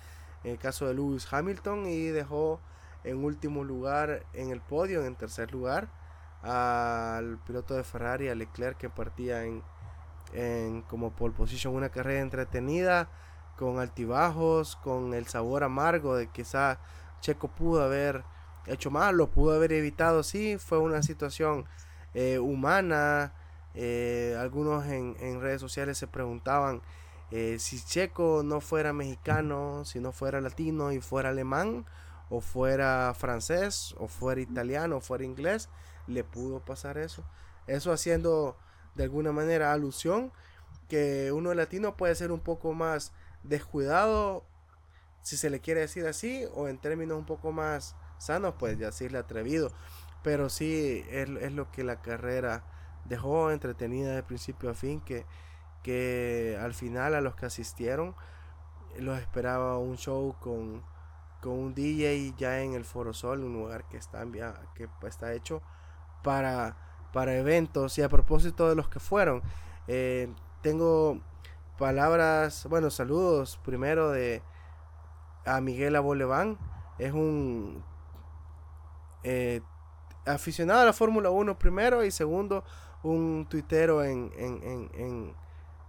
En el caso de Lewis Hamilton y dejó en último lugar en el podio, en tercer lugar, al piloto de Ferrari, a Leclerc, que partía en, en como pole position una carrera entretenida, con altibajos, con el sabor amargo de quizá Checo pudo haber hecho mal, lo pudo haber evitado, sí, fue una situación eh, humana. Eh, algunos en, redes sociales se preguntaban eh, si Checo no fuera mexicano, si no fuera latino y fuera alemán, o fuera francés, o fuera italiano, o fuera inglés, le pudo pasar eso. Eso haciendo de alguna manera alusión que uno latino puede ser un poco más descuidado, si se le quiere decir así, o en términos un poco más sanos, pues decirle atrevido. Pero sí es, lo que la carrera dejó entretenida de principio a fin, que, que al final a los que asistieron los esperaba un show con, con un DJ ya en el Foro Sol, un lugar que está, que está hecho para, para eventos. Y a propósito de los que fueron, eh, tengo palabras, bueno, saludos primero de a Miguel Aboleván. Es un eh, aficionado a la Fórmula 1 primero y segundo un tuitero en, en,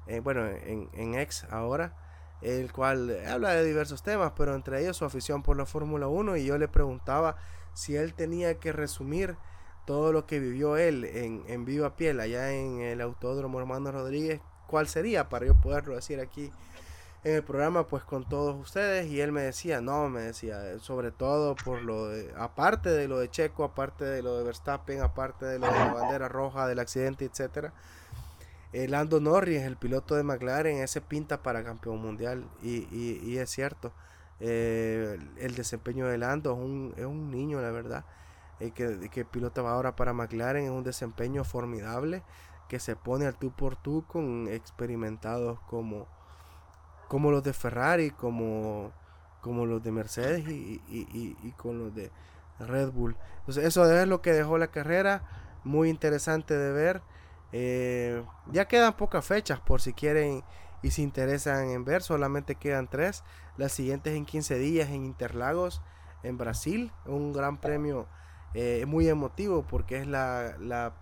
en, bueno, en, en ex ahora, el cual habla de diversos temas, pero entre ellos su afición por la Fórmula 1 y yo le preguntaba si él tenía que resumir todo lo que vivió él en, en viva piel allá en el Autódromo Hermano Rodríguez, cuál sería para yo poderlo decir aquí en el programa pues con todos ustedes y él me decía, no, me decía, sobre todo por lo de, aparte de lo de Checo, aparte de lo de Verstappen, aparte de lo de la bandera roja, del accidente, etcétera. El Lando Norris, el piloto de McLaren, ese pinta para campeón mundial y, y, es cierto. Eh, el desempeño de Lando es un, es un niño, la verdad. El que, que pilota ahora para McLaren es un desempeño formidable que se pone al tú por tú con experimentados como, como los de Ferrari, como, como los de Mercedes y, y, con los de Red Bull. Entonces eso es lo que dejó la carrera, muy interesante de ver. Eh, ya quedan pocas fechas por si quieren y se interesan en ver, solamente quedan tres. Las siguientes en 15 días en Interlagos, en Brasil, un gran premio eh, muy emotivo porque es la, la,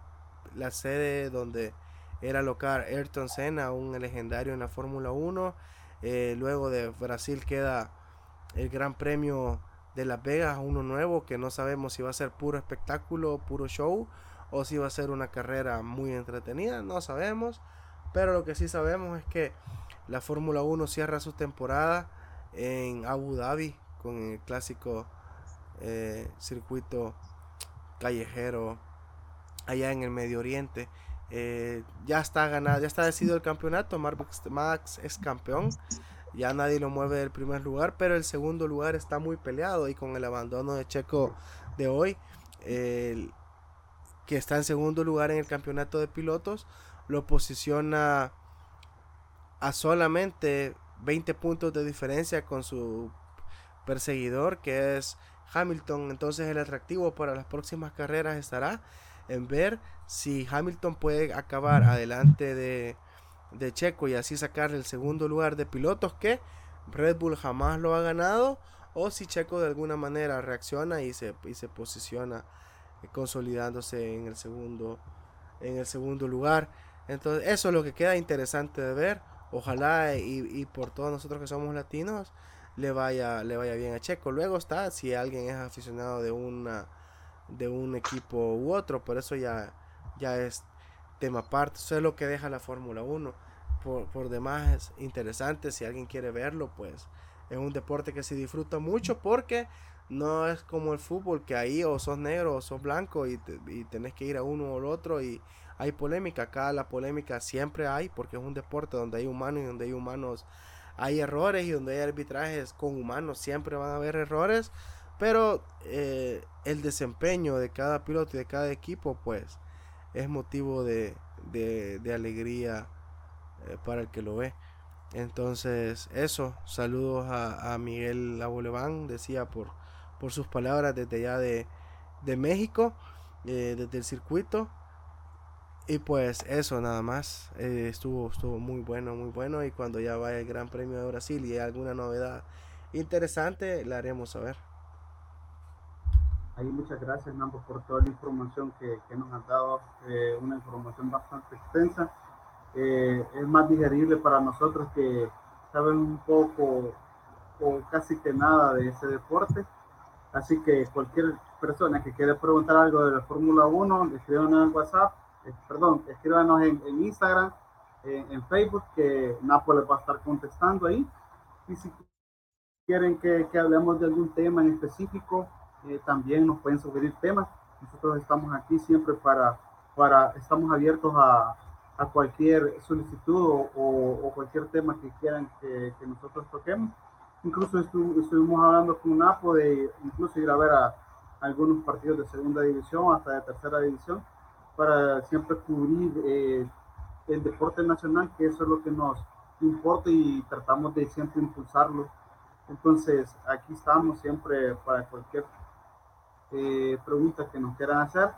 la sede donde era local Ayrton Senna, un legendario en la Fórmula 1 eh, luego de Brasil queda el Gran Premio de Las Vegas, uno nuevo que no sabemos si va a ser puro espectáculo, puro show o si va a ser una carrera muy entretenida, no sabemos. Pero lo que sí sabemos es que la Fórmula 1 cierra su temporada en Abu Dhabi con el clásico eh, circuito callejero allá en el Medio Oriente. Eh, ya está ganado, ya está decidido el campeonato. Max es campeón. Ya nadie lo mueve del primer lugar, pero el segundo lugar está muy peleado y con el abandono de Checo de hoy, que está en segundo lugar en el campeonato de pilotos, lo posiciona a solamente 20 puntos de diferencia con su perseguidor que es Hamilton. Entonces el atractivo para las próximas carreras estará en ver si Hamilton puede acabar adelante de, de Checo y así sacar el segundo lugar de pilotos que Red Bull jamás lo ha ganado o si Checo de alguna manera reacciona y se, y se posiciona eh, consolidándose en el segundo en el segundo lugar. Entonces eso es lo que queda interesante de ver. Ojalá y, y por todos nosotros que somos latinos le vaya le vaya bien a Checo. Luego está si alguien es aficionado de una de un equipo u otro, por eso ya, ya es tema aparte, eso es lo que deja la Fórmula 1. Por, por demás es interesante, si alguien quiere verlo, pues es un deporte que se disfruta mucho porque no es como el fútbol que ahí o sos negro o sos blanco y, y tenés que ir a uno o al otro y hay polémica. Acá la polémica siempre hay porque es un deporte donde hay humanos y donde hay humanos hay errores y donde hay arbitrajes con humanos siempre van a haber errores pero eh, el desempeño de cada piloto y de cada equipo, pues, es motivo de, de, alegría eh, para el que lo ve. Entonces, eso, saludos a, Miguel Aboleván, decía por, por sus palabras desde allá de, de México, eh, desde el circuito. Y pues eso nada más, estuvo, estuvo muy bueno, muy bueno. Y cuando ya vaya el Gran Premio de Brasil y hay alguna novedad interesante, la haremos saber. Ahí muchas gracias, Nambo, por toda la información que, que nos has dado, eh, una información bastante extensa. Eh, es más digerible para nosotros que saben un poco o casi que nada de ese deporte. Así que cualquier persona que quiera preguntar algo de la Fórmula 1, escríbanos en WhatsApp, eh, perdón, escríbanos en, en Instagram, en Facebook, que Napo les va a estar contestando ahí. Y si quieren que, que hablemos de algún tema en específico, eh, también nos pueden sugerir temas. Nosotros estamos aquí siempre para, para estamos abiertos a, a cualquier solicitud o, o, cualquier tema que quieran que, que nosotros toquemos. Incluso estu, estuvimos hablando con Napo de incluso ir a ver a, algunos partidos de segunda división hasta de tercera división para siempre cubrir eh, el deporte nacional, que eso es lo que nos importa y tratamos de siempre impulsarlo. Entonces, aquí estamos siempre para cualquier eh, pregunta que nos quieran hacer.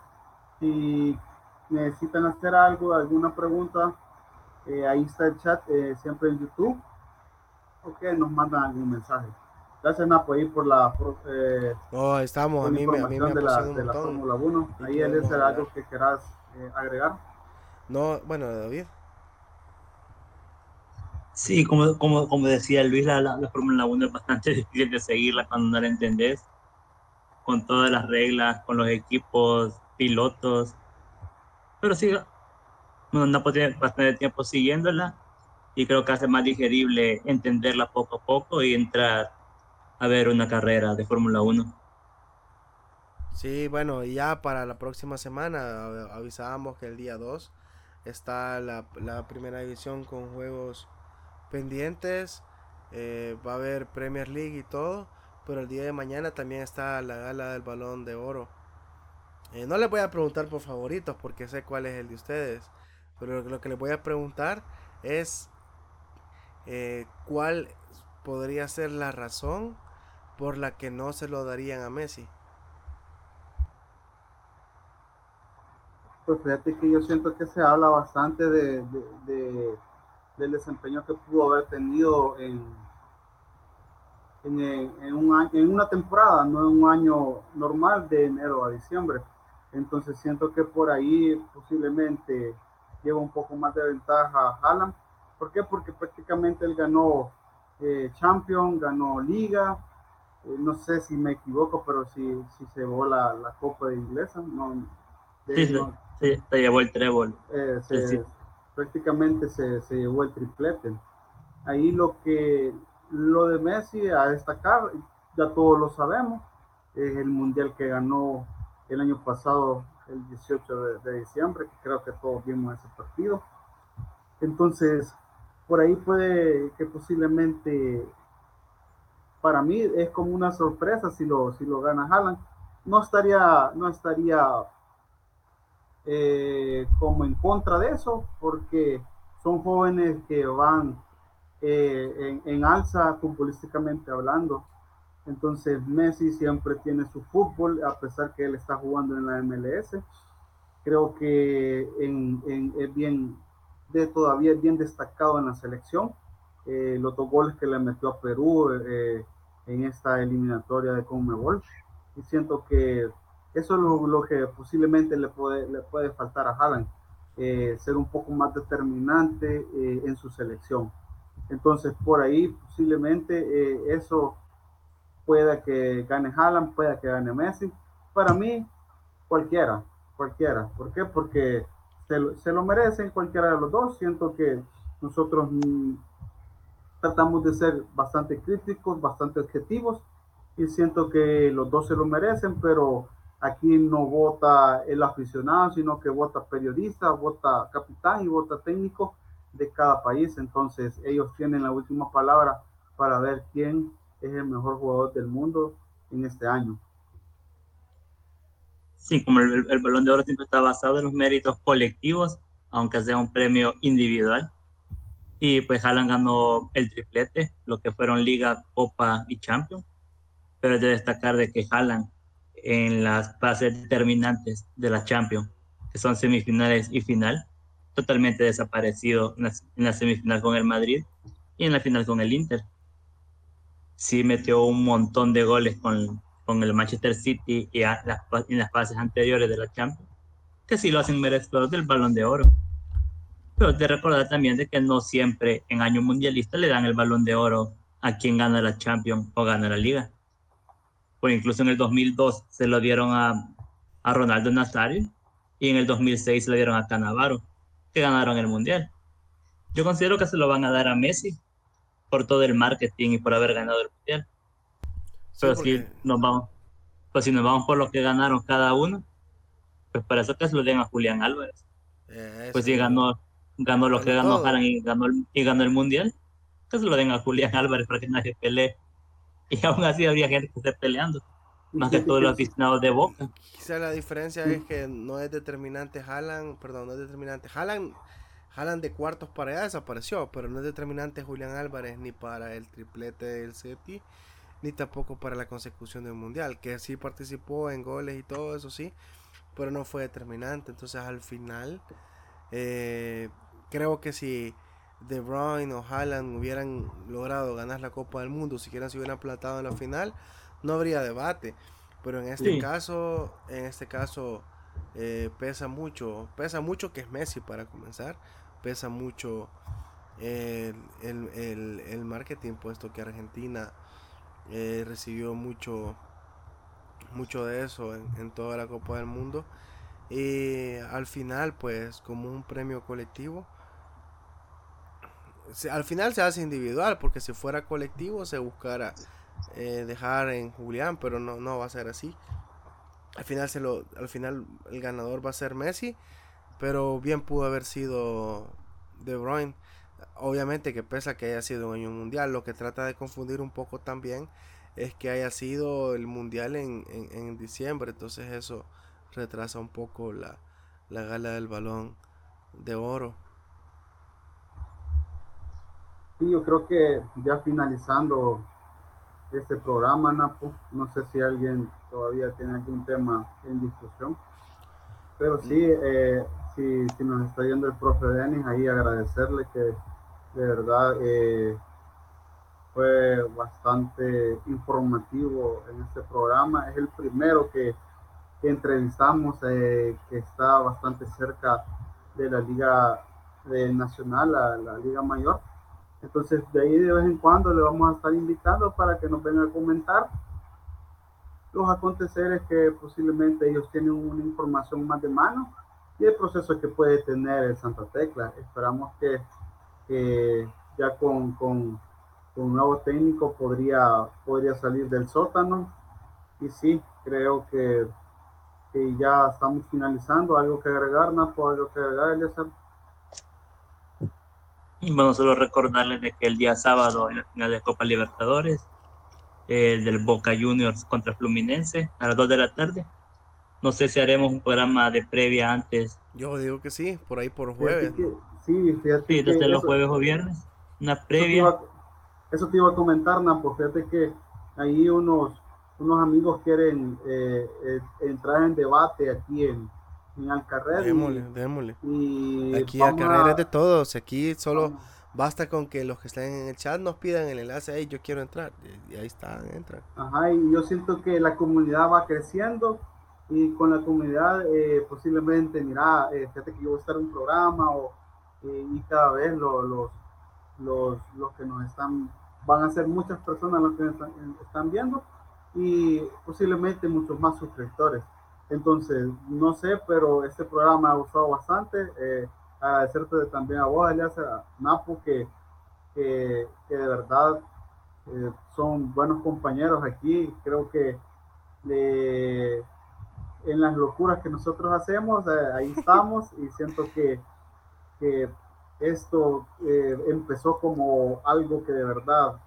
Si necesitan hacer algo, alguna pregunta, eh, ahí está el chat, eh, siempre en YouTube. Ok, nos mandan algún mensaje. Gracias, Napo, ahí por la. Por, eh, no, estamos, a mí, me, a mí me de la, de la Fórmula 1. Ahí, él es algo que quieras agregar. No, bueno, David. Sí, como, como, como decía Luis, la, la, la Fórmula 1 es bastante difícil de seguirla cuando no la entendés, con todas las reglas, con los equipos, pilotos. Pero sí, no, tiene bastante tiempo siguiéndola y creo que hace más digerible entenderla poco a poco y entrar a ver una carrera de Fórmula 1. Sí, bueno, ya para la próxima semana avisábamos que el día 2 está la, la primera división con juegos pendientes. Eh, va a haber Premier League y todo. Pero el día de mañana también está la gala del balón de oro. Eh, no les voy a preguntar por favoritos porque sé cuál es el de ustedes. Pero lo que les voy a preguntar es eh, cuál podría ser la razón por la que no se lo darían a Messi. Pues fíjate que yo siento que se habla bastante de, de, de del desempeño que pudo haber tenido en, en, en, un año, en una temporada, no en un año normal de enero a diciembre. Entonces siento que por ahí posiblemente lleva un poco más de ventaja a Haaland. ¿Por qué? Porque prácticamente él ganó eh, Champion, ganó Liga. Eh, no sé si me equivoco, pero si, si se llevó la, la Copa de Inglesa. No, de, sí, no, sí, se llevó el trébol. Eh, se, sí prácticamente se, se, llevó el triplete. Ahí lo que lo de Messi a destacar, ya todos lo sabemos, es el mundial que ganó el año pasado, el 18 de, de diciembre, que creo que todos vimos ese partido. Entonces, por ahí puede que posiblemente para mí es como una sorpresa si lo, si lo gana Haaland. No estaría, no estaría eh, como en contra de eso, porque son jóvenes que van eh, en, en, alza futbolísticamente hablando. Entonces Messi siempre tiene su fútbol, a pesar que él está jugando en la MLS. Creo que en, en, es bien, de, todavía es bien destacado en la selección. Eh, los dos goles que le metió a Perú eh, en esta eliminatoria de Conmebol. Y siento que eso es lo, lo, que posiblemente le puede, le puede faltar a Haaland, eh, ser un poco más determinante eh, en su selección. Entonces, por ahí posiblemente eh, eso pueda que gane Haaland, pueda que gane Messi. Para mí, cualquiera, cualquiera. ¿Por qué? Porque se lo, se lo merecen cualquiera de los dos. Siento que nosotros mm, tratamos de ser bastante críticos, bastante objetivos y siento que los dos se lo merecen, pero Aquí no vota el aficionado, sino que vota periodista, vota capitán y vota técnico de cada país. Entonces ellos tienen la última palabra para ver quién es el mejor jugador del mundo en este año. Sí, como el, el balón de oro siempre está basado en los méritos colectivos, aunque sea un premio individual. Y pues Haaland ganó el triplete, lo que fueron Liga, Copa y Champions. Pero es de destacar de que Haaland en las fases determinantes de la Champions, que son semifinales y final, totalmente desaparecido en la, en la, semifinal con el Madrid y en la final con el Inter. Sí metió un montón de goles con, con el Manchester City y en las fases anteriores de la Champions, que sí lo hacen merecedores del balón de oro. Pero te recordar también de que no siempre en año mundialista le dan el balón de oro a quien gana la Champions o gana la Liga. Pues incluso en el 2002 se lo dieron a, a Ronaldo Nazario y en el 2006 se lo dieron a Canavaro, que ganaron el Mundial. Yo considero que se lo van a dar a Messi por todo el marketing y por haber ganado el Mundial. Pero si nos vamos, pues si nos vamos por lo que ganaron cada uno, pues para eso que se lo den a Julián Álvarez. pues si ganó, ganó lo que ganó Jalan y ganó, el, y ganó el Mundial, que se lo den a Julián Álvarez para que nadie pelee. Y aún así habría gente que esté peleando. Más que todos los aficionados de Boca. Quizá la diferencia es que no es determinante Haaland, perdón, no es determinante. Haaland, Haaland de cuartos para allá desapareció, pero no es determinante Julián Álvarez ni para el triplete del City, ni tampoco para la consecución del Mundial, que sí participó en goles y todo eso sí, pero no fue determinante. Entonces al final, eh, creo que si De Bruyne o Haaland hubieran logrado ganar la Copa del Mundo, siquiera se hubieran platado en la final, no habría debate. Pero en este caso, en este caso eh, pesa mucho, pesa mucho que es Messi para comenzar, pesa mucho el, el, marketing, puesto que Argentina eh, recibió mucho, mucho de eso en, en, toda la Copa del Mundo. Y al final, pues, como un premio colectivo, al final se hace individual, porque si fuera colectivo se buscara eh, dejar en Julián, pero no, no va a ser así. Al final, se lo, al final el ganador va a ser Messi, pero bien pudo haber sido De Bruyne. Obviamente que pesa que haya sido un año mundial, lo que trata de confundir un poco también es que haya sido el mundial en, en, diciembre, entonces eso retrasa un poco la, la gala del balón de oro. Sí, yo creo que ya finalizando este programa, Napo. No sé si alguien todavía tiene algún tema en discusión. Pero sí, eh, si, nos está yendo el profe Denis, ahí agradecerle que de verdad eh, fue bastante informativo en este programa. Es el primero que, entrevistamos eh, que está bastante cerca de la Liga Nacional, la, la Liga Mayor entonces, de ahí de vez en cuando le vamos a estar invitando para que nos venga a comentar los aconteceres que posiblemente ellos tienen una información más de mano y el proceso que puede tener el Santa Tecla. Esperamos que, ya con, con, un nuevo técnico podría, podría salir del sótano. Y sí, creo que, que ya estamos finalizando. ¿Algo que agregar, Napo? ¿Algo que agregar, Eliezer? Y bueno, solo recordarles de que el día sábado en la final de Copa Libertadores, el del Boca Juniors contra Fluminense a las 2 de la tarde. No sé si haremos un programa de previa antes. Yo digo que sí, por ahí por jueves. sí, fíjate. Sí, desde los jueves o viernes. Una previa. Eso te iba, a comentar, Napo. Fíjate que ahí unos, unos amigos quieren eh, eh, entrar en debate aquí en, en Démosle, démosle. aquí Alcarrer es de todos. Aquí solo basta con que los que estén en el chat nos pidan el enlace. ahí yo quiero entrar. Y ahí están, entran. Ajá, y yo siento que la comunidad va creciendo. Y con la comunidad, eh, posiblemente, mira, eh, fíjate que yo voy a estar en un programa. O, eh, y cada vez los, los, los, los que nos están, van a ser muchas personas los que están, están viendo. Y posiblemente muchos más suscriptores. Entonces, no sé, pero este programa me ha gustado bastante. Eh, agradecerte también a vos, Elias, a Napo, que, que, de verdad eh, son buenos compañeros aquí. Creo que en las locuras que nosotros hacemos, eh, ahí estamos y siento que, que esto empezó como algo que de verdad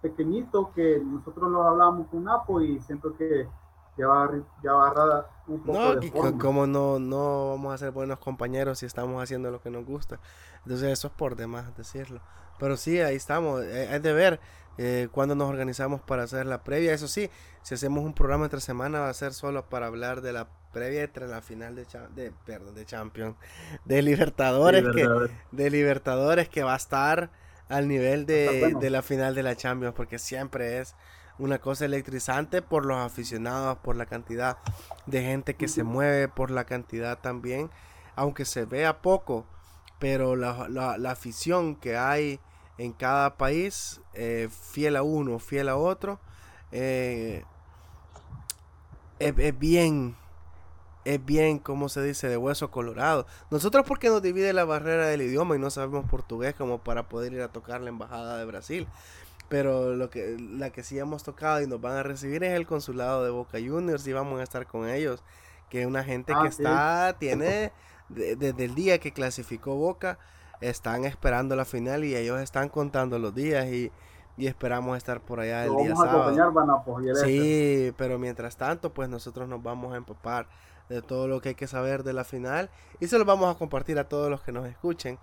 pequeñito, que nosotros lo hablamos con Napo y siento que ya va un poco no, de como no, no vamos a ser buenos compañeros si estamos haciendo lo que nos gusta. Entonces eso es por demás decirlo. Pero sí, ahí estamos. Eh, hay de ver eh, cuando nos organizamos para hacer la previa. Eso sí, si hacemos un programa entre semana va a ser solo para hablar de la previa entre la final de, de perdón, de Champions, de Libertadores, Que, de Libertadores que va a estar al nivel de, de la final de la Champions, porque siempre es una cosa electrizante por los aficionados, por la cantidad de gente que se mueve, por la cantidad también, aunque se vea poco, pero la, afición que hay en cada país, eh, fiel a uno, fiel a otro, eh, es, bien, es bien, como se dice, de hueso colorado. Nosotros porque nos divide la barrera del idioma y no sabemos portugués como para poder ir a tocar la embajada de Brasil. Pero lo que, la que sí hemos tocado y nos van a recibir es el consulado de Boca Juniors y vamos a estar con ellos. Que una gente que ah, está, tiene, desde el día que clasificó Boca, están esperando la final y ellos están contando los días y, esperamos estar por allá el día sábado. sí, pero mientras tanto, pues nosotros nos vamos a empapar de todo lo que hay que saber de la final y se lo vamos a compartir a todos los que nos escuchen.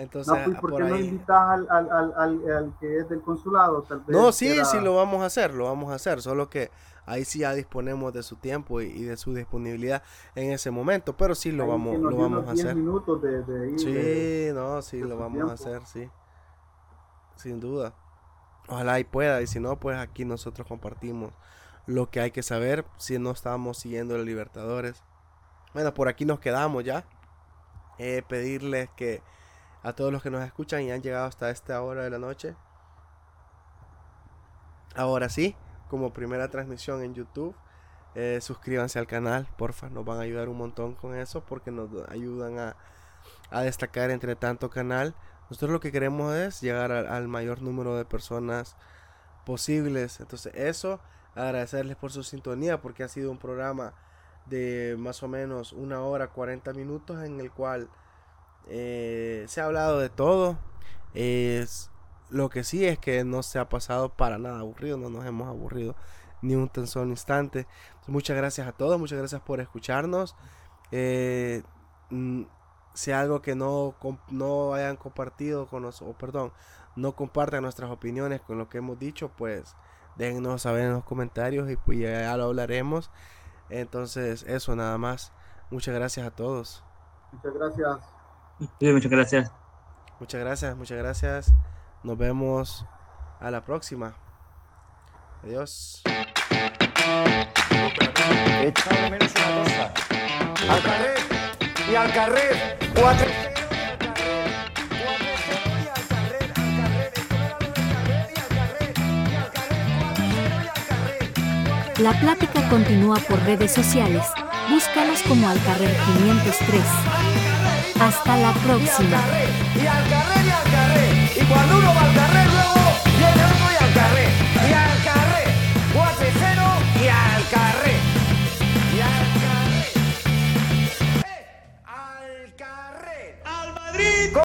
Entonces, no, pues, ¿por, qué no invitas al, al, al, al, que es del consulado? no, sí, sí, lo vamos a hacer, lo vamos a hacer, solo que ahí sí ya disponemos de su tiempo y, de su disponibilidad en ese momento, pero sí lo vamos, lo vamos a hacer. minutos de, de sí, no, sí, lo vamos a hacer, sí, sin duda. Ojalá y pueda, y si no, pues aquí nosotros compartimos lo que hay que saber si no estamos siguiendo los Libertadores. Bueno, por aquí nos quedamos ya. Eh, pedirles que a todos los que nos escuchan y han llegado hasta esta hora de la noche. Ahora sí, como primera transmisión en YouTube, eh, suscríbanse al canal, porfa, nos van a ayudar un montón con eso porque nos ayudan a, destacar entre tanto canal. Nosotros lo que queremos es llegar al mayor número de personas posibles. Entonces eso, agradecerles por su sintonía porque ha sido un programa de más o menos una hora 40 minutos en el cual eh, se ha hablado de todo. Es, lo que sí es que no se ha pasado para nada aburrido, no nos hemos aburrido ni un tan solo instante. muchas gracias a todos, muchas gracias por escucharnos. Eh, mm, si algo que no, no hayan compartido con nosotros, perdón, no compartan nuestras opiniones con lo que hemos dicho, pues déjenos saber en los comentarios y pues ya lo hablaremos. Entonces, eso nada más. Muchas gracias a todos. Muchas gracias muchas gracias. Muchas gracias, muchas gracias. Nos vemos a la próxima. Adiós. Al carrer y al carrer. Cuatro. La plática continúa por redes sociales. Búscanos como Alcarrer 503. Hasta la próxima. Y al carré, y al carré, y al carré. Y cuando uno va al carré, luego viene otro y al carré. Y al carré, 4 y al carré.